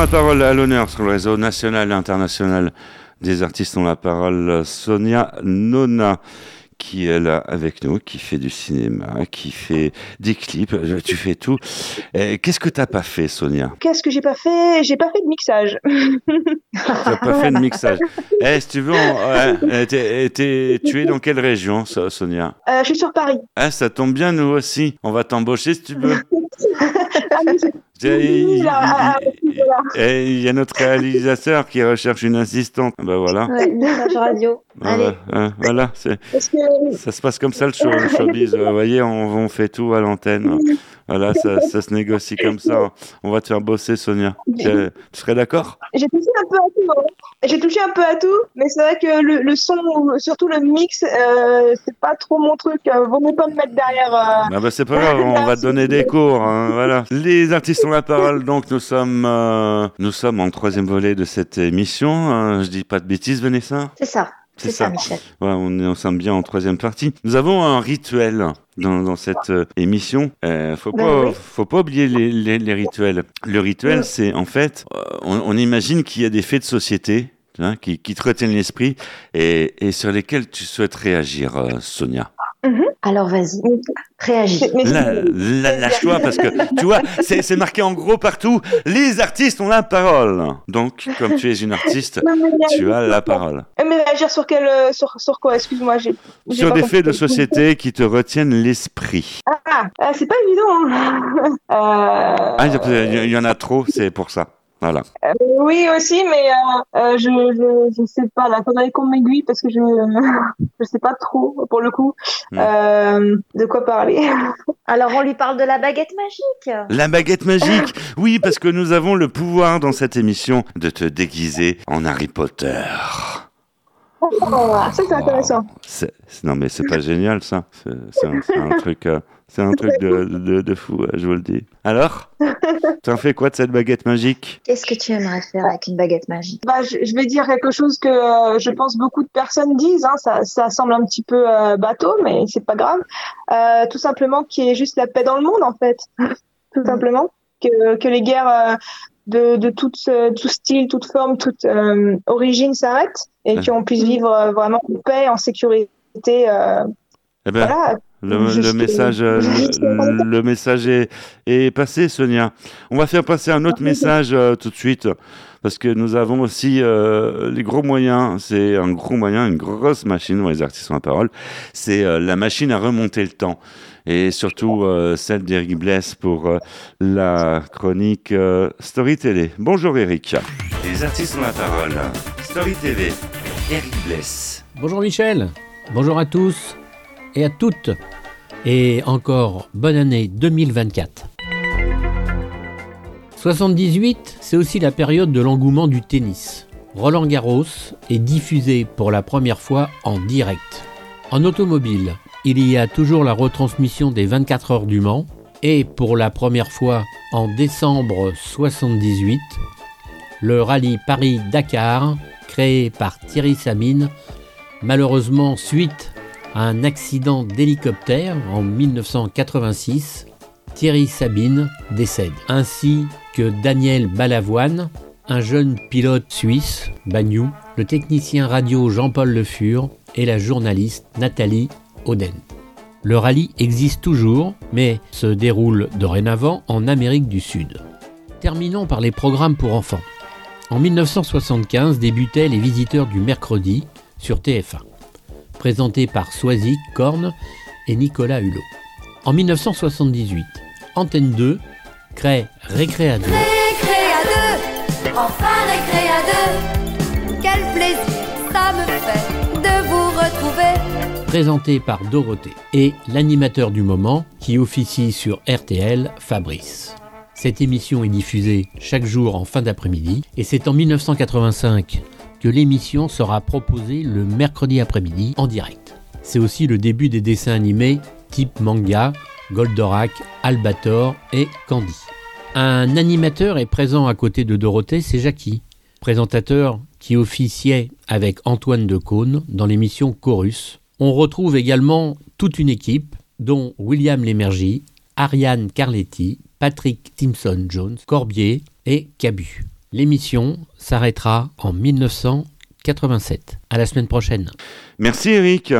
La parole à l'honneur sur le réseau national et international des artistes ont la parole. Sonia Nona, qui est là avec nous, qui fait du cinéma, qui fait des clips, euh, tu fais tout. Qu'est-ce que t'as pas fait, Sonia? Qu'est-ce que j'ai pas fait? J'ai pas fait de mixage. <laughs> T'as pas fait de mixage. Eh, si tu veux, on- ouais, t'es- tu es dans quelle région, So- Sonia? Euh, je suis sur Paris. Ah, ça tombe bien, nous aussi. On va t'embaucher si tu veux. <laughs> <laughs> Il il- il- voilà. il y a notre réalisateur qui recherche une assistante. Ben voilà. Ouais, radio. Allez. Voilà, hein, voilà, que ça se passe comme ça le, show, le showbiz. <laughs> Vous voyez, on, on fait tout à l'antenne. Voilà, ça, ça se négocie comme ça. On va te faire bosser, Sonia. Tu, serais d'accord? J'ai touché un peu à tout. hein. J'ai touché un peu à tout, mais c'est vrai que le, le son, surtout le mix, euh, c'est pas trop mon truc. Euh, Vaut mieux pas me mettre derrière. euh, Ah bah c'est pas grave, on va te donner des cours. hein, voilà. Les artistes ont la parole, donc nous sommes, euh, nous sommes en troisième volet de cette émission. hein. je dis pas de bêtises, Vanessa? C'est ça. C'est ça, ça. Michel. Voilà, on est ensemble bien en troisième partie. Nous avons un rituel dans, dans cette euh, émission. Euh, faut Ben pas, oui. faut pas oublier les, les, les rituels. Le rituel, c'est en fait, euh, on, on imagine qu'il y a des faits de société hein, qui, qui te retiennent l'esprit et, et sur lesquels tu souhaites réagir, euh, Sonia. Alors vas-y, réagis. Lâche-toi parce que tu vois, c'est c'est marqué en gros partout. Les artistes ont la parole. Donc, comme tu es une artiste, Non, tu as la parole. Euh, Mais réagir sur quel, euh, sur, sur quoi? Excuse-moi, j'ai. j'ai Sur pas des faits de société qui te retiennent l'esprit. Ah, euh, c'est pas évident. hein. <laughs> Euh, Ah, y il y en a trop, c'est pour ça. Voilà. euh, oui aussi, mais euh, euh, je, je je sais pas. Là, faudrait qu'on m'aiguille parce que je <laughs> je sais pas trop pour le coup Hmm. euh, de quoi parler. <laughs> Alors on lui parle de la baguette magique. La baguette magique. Oui, parce que nous avons le pouvoir dans cette émission de te déguiser en Harry Potter. ça c'est intéressant. Non, mais c'est pas génial, ça. C'est c'est un, c'est un truc, euh, C'est un truc de, de, de fou, je vous le dis. Alors <laughs> Tu en fais quoi de cette baguette magique? Qu'est-ce que tu aimerais faire avec une baguette magique? Bah, je, je vais dire quelque chose que euh, je pense beaucoup de personnes disent. Hein, ça, ça semble un petit peu euh, bateau, mais c'est pas grave. Euh, tout simplement qu'il y ait juste la paix dans le monde, en fait. <laughs> tout simplement. Que, que les guerres euh, de, de toute, euh, tout style, toute forme, toute euh, origine s'arrêtent et Ouais. qu'on puisse vivre euh, vraiment en paix, en sécurité. euh, Eh ben, voilà. Le, Juste- le message, euh, le, le message est, est passé, Sonia. On va faire passer un autre message euh, tout de suite, parce que nous avons aussi euh, les gros moyens. C'est un gros moyen, une grosse machine les artistes en parole. C'est euh, la machine à remonter le temps. Et surtout euh, celle d'Eric Bless pour euh, la chronique euh, Story Télé. Bonjour Eric. Les artistes ont la parole. Story TV. Eric Bless. Bonjour Michel, bonjour à tous et à toutes, et encore bonne année 2024. 78, c'est aussi la période de l'engouement du tennis. Roland Garros est diffusé pour la première fois en direct. En automobile, il y a toujours la retransmission des 24 heures du Mans, et pour la première fois en décembre 78, le rallye Paris-Dakar, créé par Thierry Sabine, Malheureusement, suite à un accident d'hélicoptère en 1986, Thierry Sabine décède, ainsi que Daniel Balavoine, un jeune pilote suisse, Bagnou, le technicien radio Jean-Paul Le Fur et la journaliste Nathalie Oden. Le rallye existe toujours, mais se déroule dorénavant en Amérique du Sud. Terminons par les programmes pour enfants. En 1975 débutaient Les Visiteurs du mercredi sur TF1, présentés par Soisy, Korn et Nicolas Hulot. En 1978, Antenne 2 crée Récréa 2 Récré à deux, enfin récré à deux. Quel plaisir ça me fait de vous retrouver. présenté par Dorothée, et l'animateur du moment qui officie sur RTL, Fabrice. Cette émission est diffusée chaque jour en fin d'après-midi, et c'est en 1985 que l'émission sera proposée le mercredi après-midi en direct. C'est aussi le début des dessins animés type manga, Goldorak, Albator et Candy. Un animateur est présent à côté de Dorothée, c'est Jackie, présentateur qui officiait avec Antoine Decaune dans l'émission Chorus. On retrouve également toute une équipe, dont William Lémergie, Ariane Carletti, Patrick Timson-Jones, Corbier et Cabu. L'émission s'arrêtera en 1987. À la semaine prochaine. Merci Eric.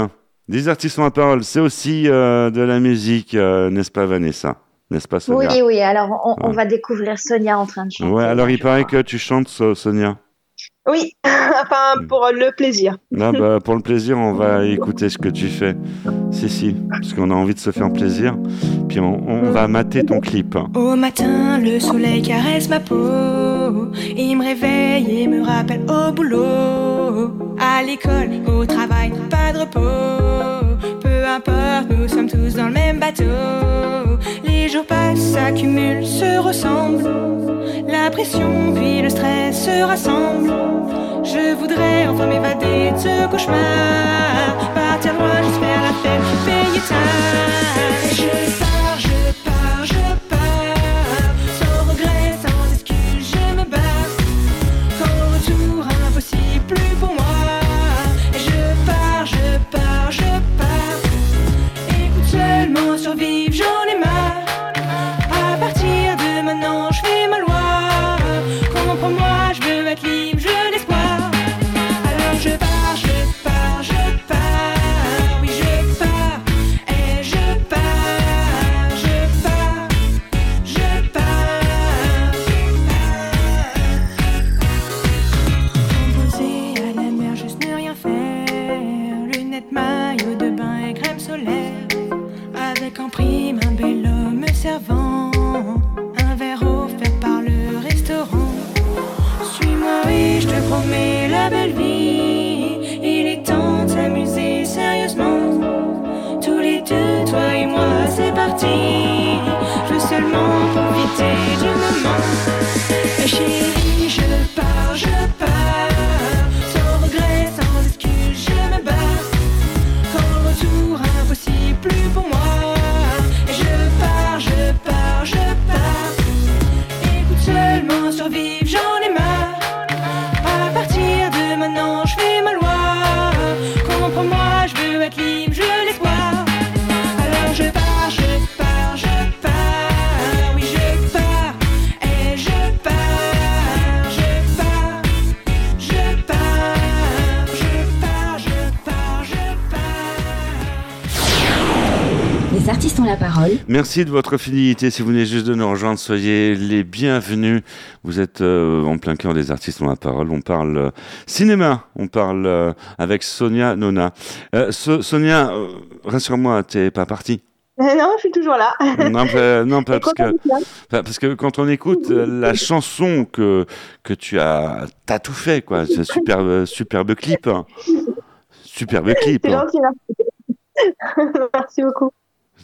Des artistes ont la parole, c'est aussi euh, de la musique, euh, n'est-ce pas Vanessa? N'est-ce pas Oui, Sonia? Oui, alors on, va découvrir Sonia en train de chanter. Ouais, alors il paraît que tu chantes So- Sonia. Oui, <laughs> enfin pour le plaisir. Là, bah, <laughs> pour le plaisir, on va écouter ce que tu fais. Si, si, parce qu'on a envie de se faire plaisir. Puis on, on va mater ton clip. Au matin, le soleil caresse ma peau. Il me réveille et me rappelle au boulot. À l'école, au travail, pas de repos. Nous sommes tous dans le même bateau. Les jours passent, s'accumulent, se ressemblent. La pression puis le stress se rassemblent. Je voudrais enfin m'évader de ce cauchemar. Partir loin, faire la fête, payer tard. Maillot de bain et crème solaire. Avec en prime un bel homme me servant. Un verre offert par le restaurant. Suis-moi, oui, je te promets la belle vie. Il est temps de s'amuser sérieusement. Tous les deux, toi et moi, c'est parti. Je veux seulement profiter du moment. Merci de votre fidélité. Si vous venez juste de nous rejoindre, soyez les bienvenus. Vous êtes euh, en plein cœur des artistes ont la parole. On parle euh, cinéma. On parle euh, avec Sonia Nona. So- Sonia, rassure-moi, t'es pas partie. <laughs> non, je suis toujours là. Non, pas- non, <laughs> pas Et parce que, parce que quand on écoute la <laughs> chanson que, que tu as, t'as tout fait, quoi. C'est superbe, superbe clip. hein. Superbe clip. Hein. merci beaucoup.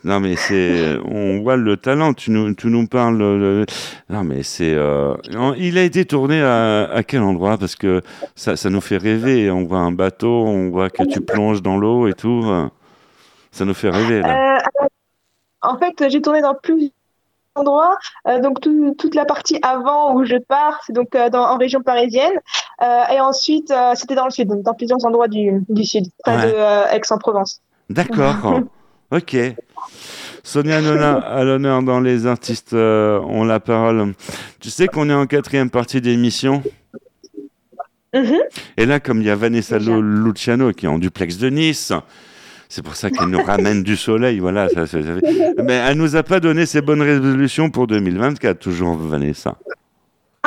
Non, mais c'est, on voit le talent. Tu nous, tu nous parles. le- Non, mais c'est. euh, Il a été tourné à, à quel endroit? Parce que ça, ça nous fait rêver. On voit un bateau, on voit que tu plonges dans l'eau et tout. euh, Ça nous fait rêver là. Euh, en fait, j'ai tourné dans plusieurs endroits. Euh, donc, tout- toute la partie avant où je pars, c'est donc euh, dans, en région parisienne. Euh, et ensuite, euh, c'était dans le sud, donc dans plusieurs endroits du, du sud, près Ouais. de euh, Aix-en-Provence. D'accord. <laughs> ok. Sonia Nona à l'honneur dans les artistes euh, ont la parole. Tu sais qu'on est en quatrième partie d'émission. Mhm. Et là, comme il y a Vanessa Lu- Luciano qui est en duplex de Nice, c'est pour ça qu'elle nous ramène du soleil. Voilà. Ça, ça- ça- Mais elle nous a pas donné ses bonnes résolutions pour 2024, toujours Vanessa.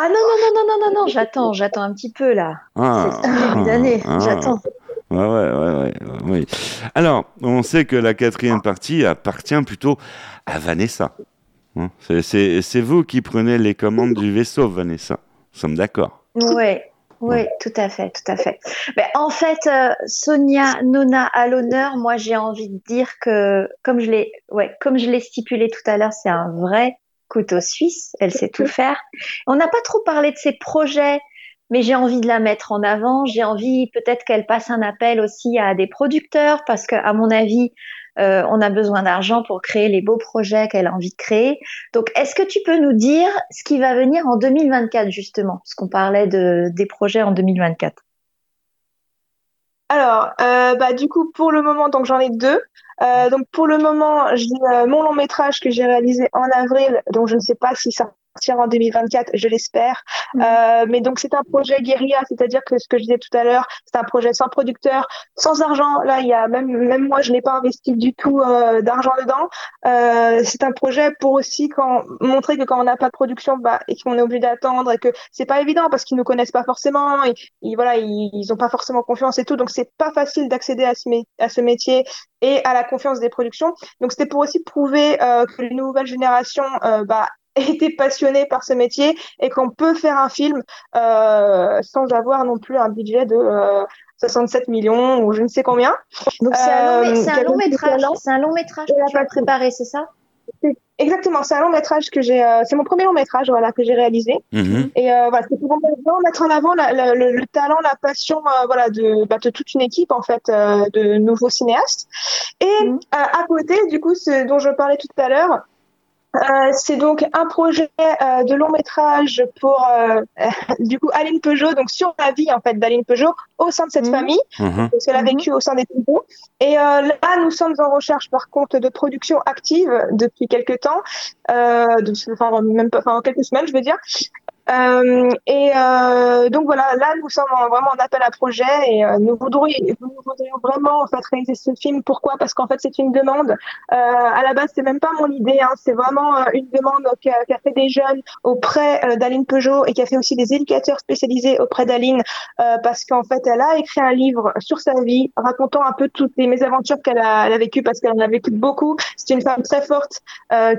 Ah non, non, non, non, non, non, non, j'attends, j'attends un petit peu là. Ah, C'est le début d'année, ah, j'attends. Ouais, ouais, ouais, ouais, oui. Alors, on sait que la quatrième partie appartient plutôt à Vanessa. Hein, c'est- vous qui prenez les commandes du vaisseau, Vanessa. Nous sommes d'accord. Oui, oui, tout à fait, tout à fait. Ben, en fait, euh, Sonia Nona à l'honneur, moi j'ai envie de dire que, comme je l'ai, ouais, comme je l'ai stipulé tout à l'heure, c'est un vrai couteau suisse. Elle sait tout faire. On n'a pas trop parlé de ses projets, mais j'ai envie de la mettre en avant. J'ai envie peut-être qu'elle passe un appel aussi à des producteurs parce que, à mon avis, euh, on a besoin d'argent pour créer les beaux projets qu'elle a envie de créer. Donc, est-ce que tu peux nous dire ce qui va venir en 2024, justement, parce qu'on parlait de, des projets en 2024 Alors, euh, bah, du coup, pour le moment, donc j'en ai deux. Euh, donc, pour le moment, j'ai mon long métrage que j'ai réalisé en avril, donc je ne sais pas si ça en 2024, je l'espère. Euh, mais donc, c'est un projet guérilla, c'est-à-dire que ce que je disais tout à l'heure, c'est un projet sans producteur, sans argent. Là, il y a même, même moi, je n'ai pas investi du tout euh, d'argent dedans. Euh, c'est un projet pour aussi quand, montrer que quand on n'a pas de production, bah, et qu'on est obligé d'attendre et que c'est pas évident parce qu'ils nous connaissent pas forcément, et, et voilà, ils, ils ont pas forcément confiance et tout, donc c'est pas facile d'accéder à ce, à ce métier et à la confiance des productions. Donc c'était pour aussi prouver euh, que les nouvelles générations, euh, bah, <laughs> étaient passionnées par ce métier et qu'on peut faire un film euh, sans avoir non plus un budget de euh, 67 millions ou je ne sais combien. Donc, c'est un, long, Euh, c'est un long métrage, c'est un long métrage que tu as préparé, c'est ça? Exactement, c'est un long métrage que j'ai, euh, c'est mon premier long métrage, voilà, que j'ai réalisé. Mhm. Et euh, voilà, c'est pour vraiment mettre en avant la- la- le, le talent, la passion, euh, voilà, de, bah, de toute une équipe en fait euh, de nouveaux cinéastes. Et euh, à côté, du coup, ce dont je parlais tout à l'heure. Euh, c'est donc un projet euh, de long métrage pour euh, <laughs> du coup Aline Peugeot, donc sur la vie en fait d'Aline Peugeot au sein de cette famille, Mhm. parce qu'elle a vécu au sein des Peugeot. Et euh, là, nous sommes en recherche par contre de production active depuis quelques temps, euh, de, enfin même pas, enfin quelques semaines, je veux dire. Euh, et euh, donc voilà, là nous sommes en- vraiment en appel à projet et euh, nous voudrions, nous voudrions vraiment en fait réaliser ce film. Pourquoi? Parce qu'en fait c'est une demande. Euh, à la base c'est même pas mon idée, hein, c'est vraiment euh, une demande qu'a qu'a fait des jeunes auprès d'Aline Peugeot et qui a fait aussi des éducateurs spécialisés auprès d'Aline parce qu'en fait elle a écrit un livre sur sa vie racontant un peu toutes les mésaventures qu'elle a, a vécues parce qu'elle en a vécu beaucoup. C'est une femme très forte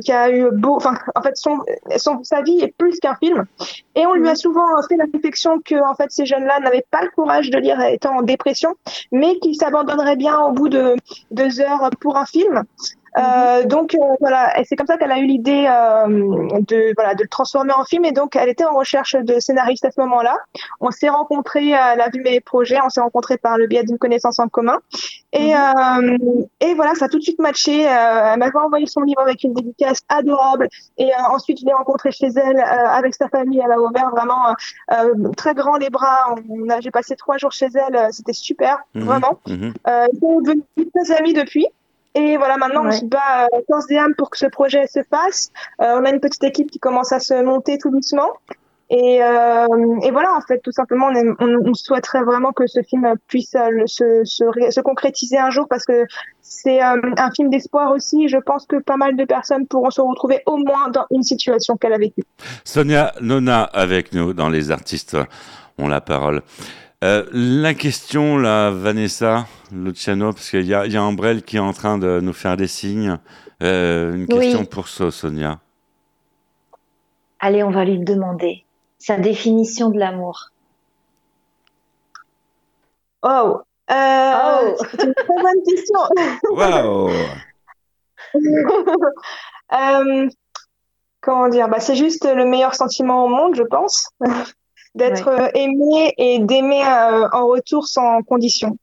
qui a eu beau, enfin en fait son, son sa vie est plus qu'un film. Et on lui a souvent fait la réflexion que en fait ces jeunes-là n'avaient pas le courage de lire étant en dépression, mais qu'ils s'abandonneraient bien au bout de deux heures pour un film. Euh, donc euh, voilà, et c'est comme ça qu'elle a eu l'idée euh, de voilà de le transformer en film et donc elle était en recherche de scénariste à ce moment-là. On s'est rencontrés, euh, elle a vu mes projets, on s'est rencontrés par le biais d'une connaissance en commun et euh, et voilà ça a tout de suite matché. Euh, elle m'avait envoyé son livre avec une dédicace adorable et euh, ensuite je l'ai rencontrée chez elle euh, avec sa famille. Elle a ouvert vraiment très grand les bras. On a, j'ai passé trois jours chez elle, c'était super, Mhm. vraiment. Mhm. Euh, ils sont devenus très amis depuis. Et voilà, maintenant, on se bat euh, corps et âme pour que ce projet se fasse. Euh, on a une petite équipe qui commence à se monter tout doucement. Et, euh, et voilà, en fait, tout simplement, on, aime- on, on souhaiterait vraiment que ce film puisse euh, se, se, ré- se concrétiser un jour parce que c'est euh, un film d'espoir aussi. Je pense que pas mal de personnes pourront se retrouver au moins dans une situation qu'elle a vécue. Sonia Nona avec nous dans Les artistes ont la parole. Euh, la question, là, Vanessa, Luciano, parce qu'il y y a Ambrelle qui est en train de nous faire des signes. Euh, une Oui. question pour so- Sonia. Allez, on va lui demander sa définition de l'amour. Oh, euh, c'est une très bonne question. <laughs> Waouh Euh, comment dire? Bah, C'est juste le meilleur sentiment au monde, je pense, d'être euh, aimé et d'aimer euh, en retour sans condition.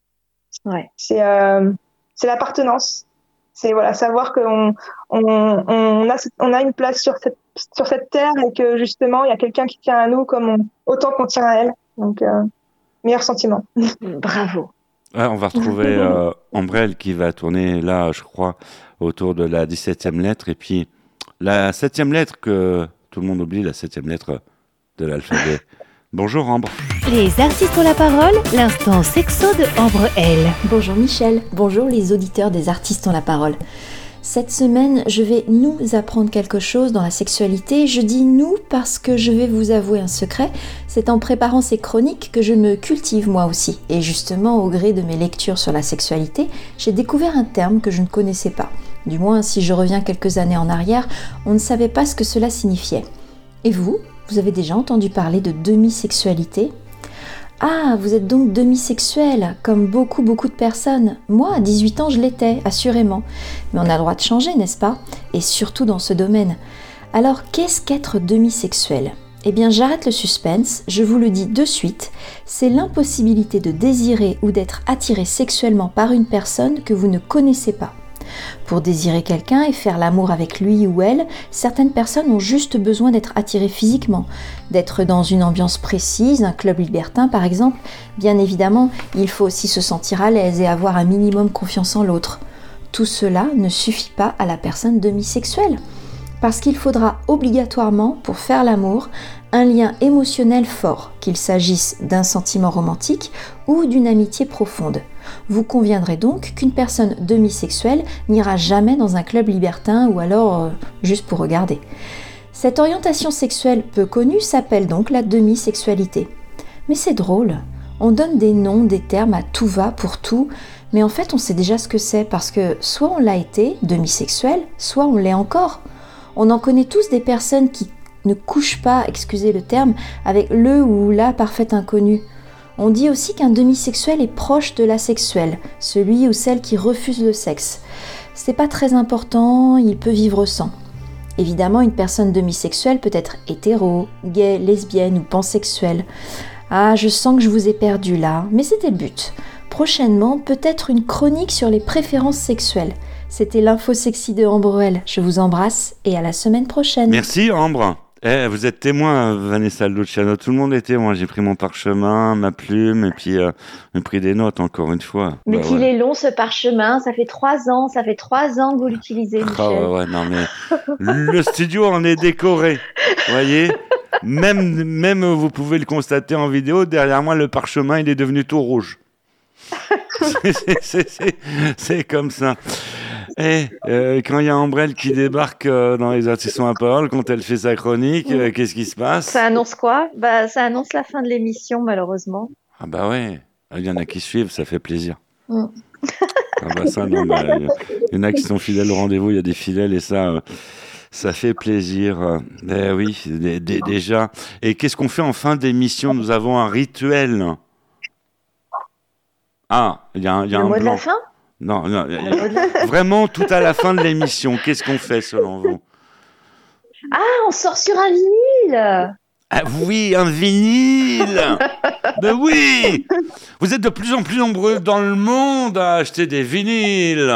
Ouais. C'est euh, c'est l'appartenance. C'est voilà, savoir qu'on on, on, a, on a une place sur cette, sur cette terre et que justement, il y a quelqu'un qui tient à nous comme on, autant qu'on tient à elle. Donc, euh, meilleur sentiment. <laughs> Bravo. Ouais, on va retrouver <laughs> euh, Ambrelle qui va tourner là, je crois, autour de la 17e lettre. Et puis la 7e lettre que tout le monde oublie, la 7e lettre de l'alphabet. <laughs> Bonjour Ambre. Les artistes ont la parole, l'instant sexo de Ambre L. Bonjour Michel, bonjour les auditeurs des artistes ont la parole. Cette semaine, je vais nous apprendre quelque chose dans la sexualité. Je dis nous parce que je vais vous avouer un secret. C'est en préparant ces chroniques que je me cultive moi aussi. Et justement, au gré de mes lectures sur la sexualité, j'ai découvert un terme que je ne connaissais pas. Du moins, si je reviens quelques années en arrière, on ne savait pas ce que cela signifiait. Et vous, vous avez déjà entendu parler de demi-sexualité? Ah, vous êtes donc demisexuel, comme beaucoup beaucoup de personnes. Moi, à 18 ans, je l'étais, assurément. Mais on a le droit de changer, n'est-ce pas? Et surtout dans ce domaine. Alors, qu'est-ce qu'être demisexuel? Eh bien, j'arrête le suspense, je vous le dis de suite. C'est l'impossibilité de désirer ou d'être attiré sexuellement par une personne que vous ne connaissez pas. Pour désirer quelqu'un et faire l'amour avec lui ou elle, certaines personnes ont juste besoin d'être attirées physiquement, d'être dans une ambiance précise, un club libertin par exemple. Bien évidemment, il faut aussi se sentir à l'aise et avoir un minimum confiance en l'autre. Tout cela ne suffit pas à la personne demisexuelle, parce qu'il faudra obligatoirement, pour faire l'amour, un lien émotionnel fort, qu'il s'agisse d'un sentiment romantique ou d'une amitié profonde. Vous conviendrez donc qu'une personne demisexuelle n'ira jamais dans un club libertin ou alors euh, juste pour regarder. Cette orientation sexuelle peu connue s'appelle donc la demisexualité. Mais c'est drôle, on donne des noms, des termes à tout va pour tout, mais en fait on sait déjà ce que c'est parce que soit on l'a été, demisexuel, soit on l'est encore. On en connaît tous des personnes qui ne couchent pas, excusez le terme, avec le ou la parfaite inconnue. On dit aussi qu'un demisexuel est proche de l'asexuel, celui ou celle qui refuse le sexe. C'est pas très important, il peut vivre sans. Évidemment, une personne demisexuelle peut être hétéro, gay, lesbienne ou pansexuelle. Ah, je sens que je vous ai perdu là, mais c'était le but. Prochainement, peut-être une chronique sur les préférences sexuelles. C'était l'info sexy de Ambrel. Je vous embrasse et à la semaine prochaine. Merci Ambre. Eh, vous êtes témoin, Vanessa Luciano. Tout le monde est témoin. J'ai pris mon parchemin, ma plume, et puis euh, j'ai pris des notes encore une fois. Mais Bah qu'il ouais. est long ce parchemin, ça fait trois ans, ça fait trois ans que vous l'utilisez, Michel. Ah ouais, ouais, non mais <laughs> le studio en est décoré, voyez? Même, même vous pouvez le constater en vidéo. Derrière moi, le parchemin, il est devenu tout rouge. <laughs> C'est comme ça. Et euh, quand il y a Ambrelle qui débarque euh, dans les artistes à parole, quand elle fait sa chronique, euh, qu'est-ce qui se passe? Ça annonce quoi? Bah, ça annonce la fin de l'émission, malheureusement. Ah bah ouais, il y en a qui suivent, ça fait plaisir. Mm. Ah bah ça, non, bah, il y en a qui sont fidèles au rendez-vous, il y a des fidèles et ça, ça fait plaisir. Eh oui, dé- dé- déjà. Et qu'est-ce qu'on fait en fin d'émission? Nous avons un rituel. Ah, il y a un, y a Le un mot de la fin? Non, non, il y a- Le mot de la- vraiment tout à la fin de l'émission. Qu'est-ce qu'on fait selon vous? Ah, on sort sur un vinyle Ah oui, un vinyle Ben oui Vous êtes de plus en plus nombreux dans le monde à acheter des vinyles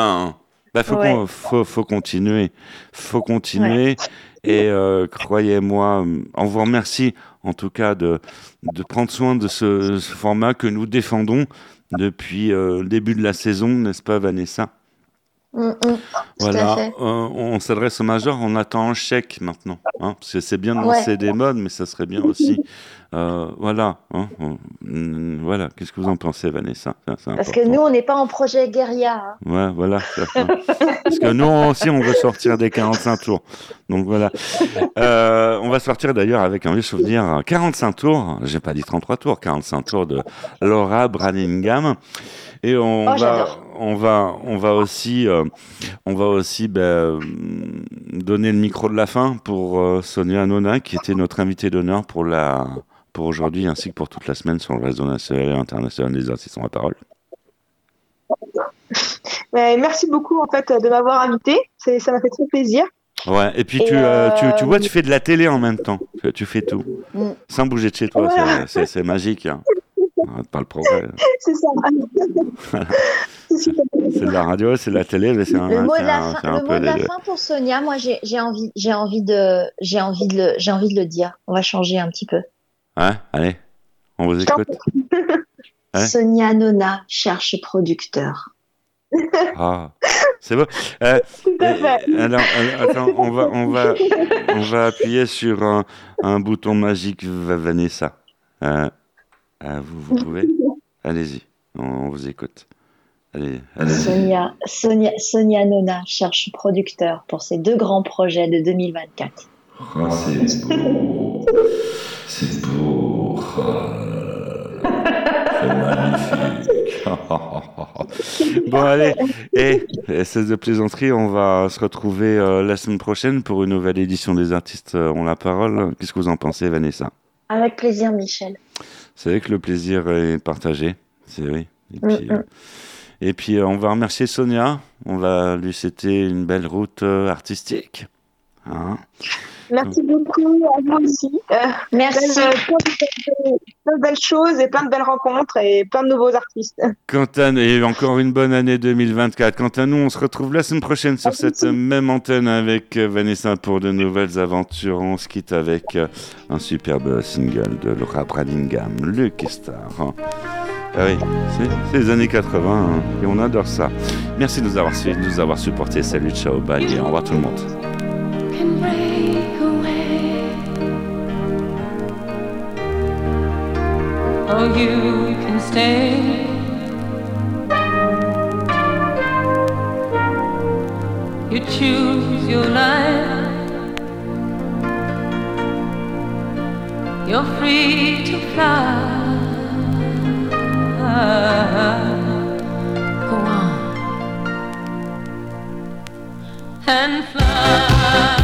bah, faut, Ouais. faut, faut continuer. Faut continuer. Et euh, croyez-moi, on vous remercie en tout cas de, de prendre soin de ce, ce format que nous défendons depuis euh, le début de la saison, n'est-ce pas Vanessa? Mm, mm. Voilà, euh, on s'adresse au major, on attend un chèque maintenant. Hein, parce que c'est bien de lancer Ouais. des modes, mais ça serait bien aussi. euh, voilà, hein, on- mm, voilà. Qu'est-ce que vous en pensez, Vanessa? Ça, Parce que nous, on n'est pas en projet guérilla. hein. Ouais, voilà. ça. Parce que nous aussi, on veut sortir des 45 tours. Donc voilà. Euh, on va sortir d'ailleurs avec un vieux souvenir. euh, 45 tours, j'ai pas dit 33 tours, 45 tours de Laura Branningham. Et on Oh, va, on va, on va aussi, euh, on va aussi ben, donner le micro de la fin pour euh, Sonia Nona, qui était notre invitée d'honneur pour la, pour aujourd'hui ainsi que pour toute la semaine sur le réseau national et international des artistes en la parole. Mais merci beaucoup en fait de m'avoir invité. Ça m'a fait très plaisir. Ouais, et puis Et tu, euh, tu, tu vois, tu fais de la télé en même temps. Tu, tu fais tout. Mm. Sans bouger de chez toi. Voilà. c'est magique. Hein. Pas le progrès. <laughs> C'est ça. Voilà. <laughs> C'est de la radio, c'est de la télé, mais c'est un, Le mot de la un- fin, le mot de la pour Sonia, moi, j'ai j'ai envie, j'ai envie de, j'ai envie de le, j'ai envie de le dire. On va changer un petit peu. Ouais, allez, on vous écoute. Ouais. <laughs> Sonia Nona cherche producteur. Ah, c'est beau. Euh, à fait. euh, alors, euh, attends, on va, on va, on va appuyer sur un, un bouton magique, Va- Vanessa. Euh, euh, vous, vous pouvez <laughs> Allez-y, on, on vous écoute. Allez, allez. Sonia, Sonia, Sonia Nona cherche producteur pour ses deux grands projets de 2024. Oh, c'est beau. C'est beau. C'est magnifique. bon, allez. Et, et cesse de plaisanterie, on va se retrouver euh, la semaine prochaine pour une nouvelle édition des artistes euh, ont la parole. Qu'est-ce que vous en pensez, Vanessa? Avec plaisir, Michel. C'est vrai que le plaisir est partagé. C'est oui. Et puis, Mm, mm. euh, et puis, euh, on va remercier Sonia. On va lui souhaiter une belle route euh, artistique. Hein Merci beaucoup à vous aussi. Euh, Merci. plein de- plein de, plein de belles choses et plein de belles rencontres et plein de nouveaux artistes. Quant à et encore une bonne année 2024. Quant à nous, on se retrouve la semaine prochaine sur cette même antenne avec euh, Vanessa pour de nouvelles aventures. On se quitte avec euh, un superbe single de Laura Bradingham, Lucky Star. Ah oui, c'est c'est les années 80 hein, et on adore ça. Merci de nous avoir suivis, de nous avoir supportés. Salut, ciao, bye et au revoir tout le monde. You can stay. You choose your life. You're free to fly. Go on and fly.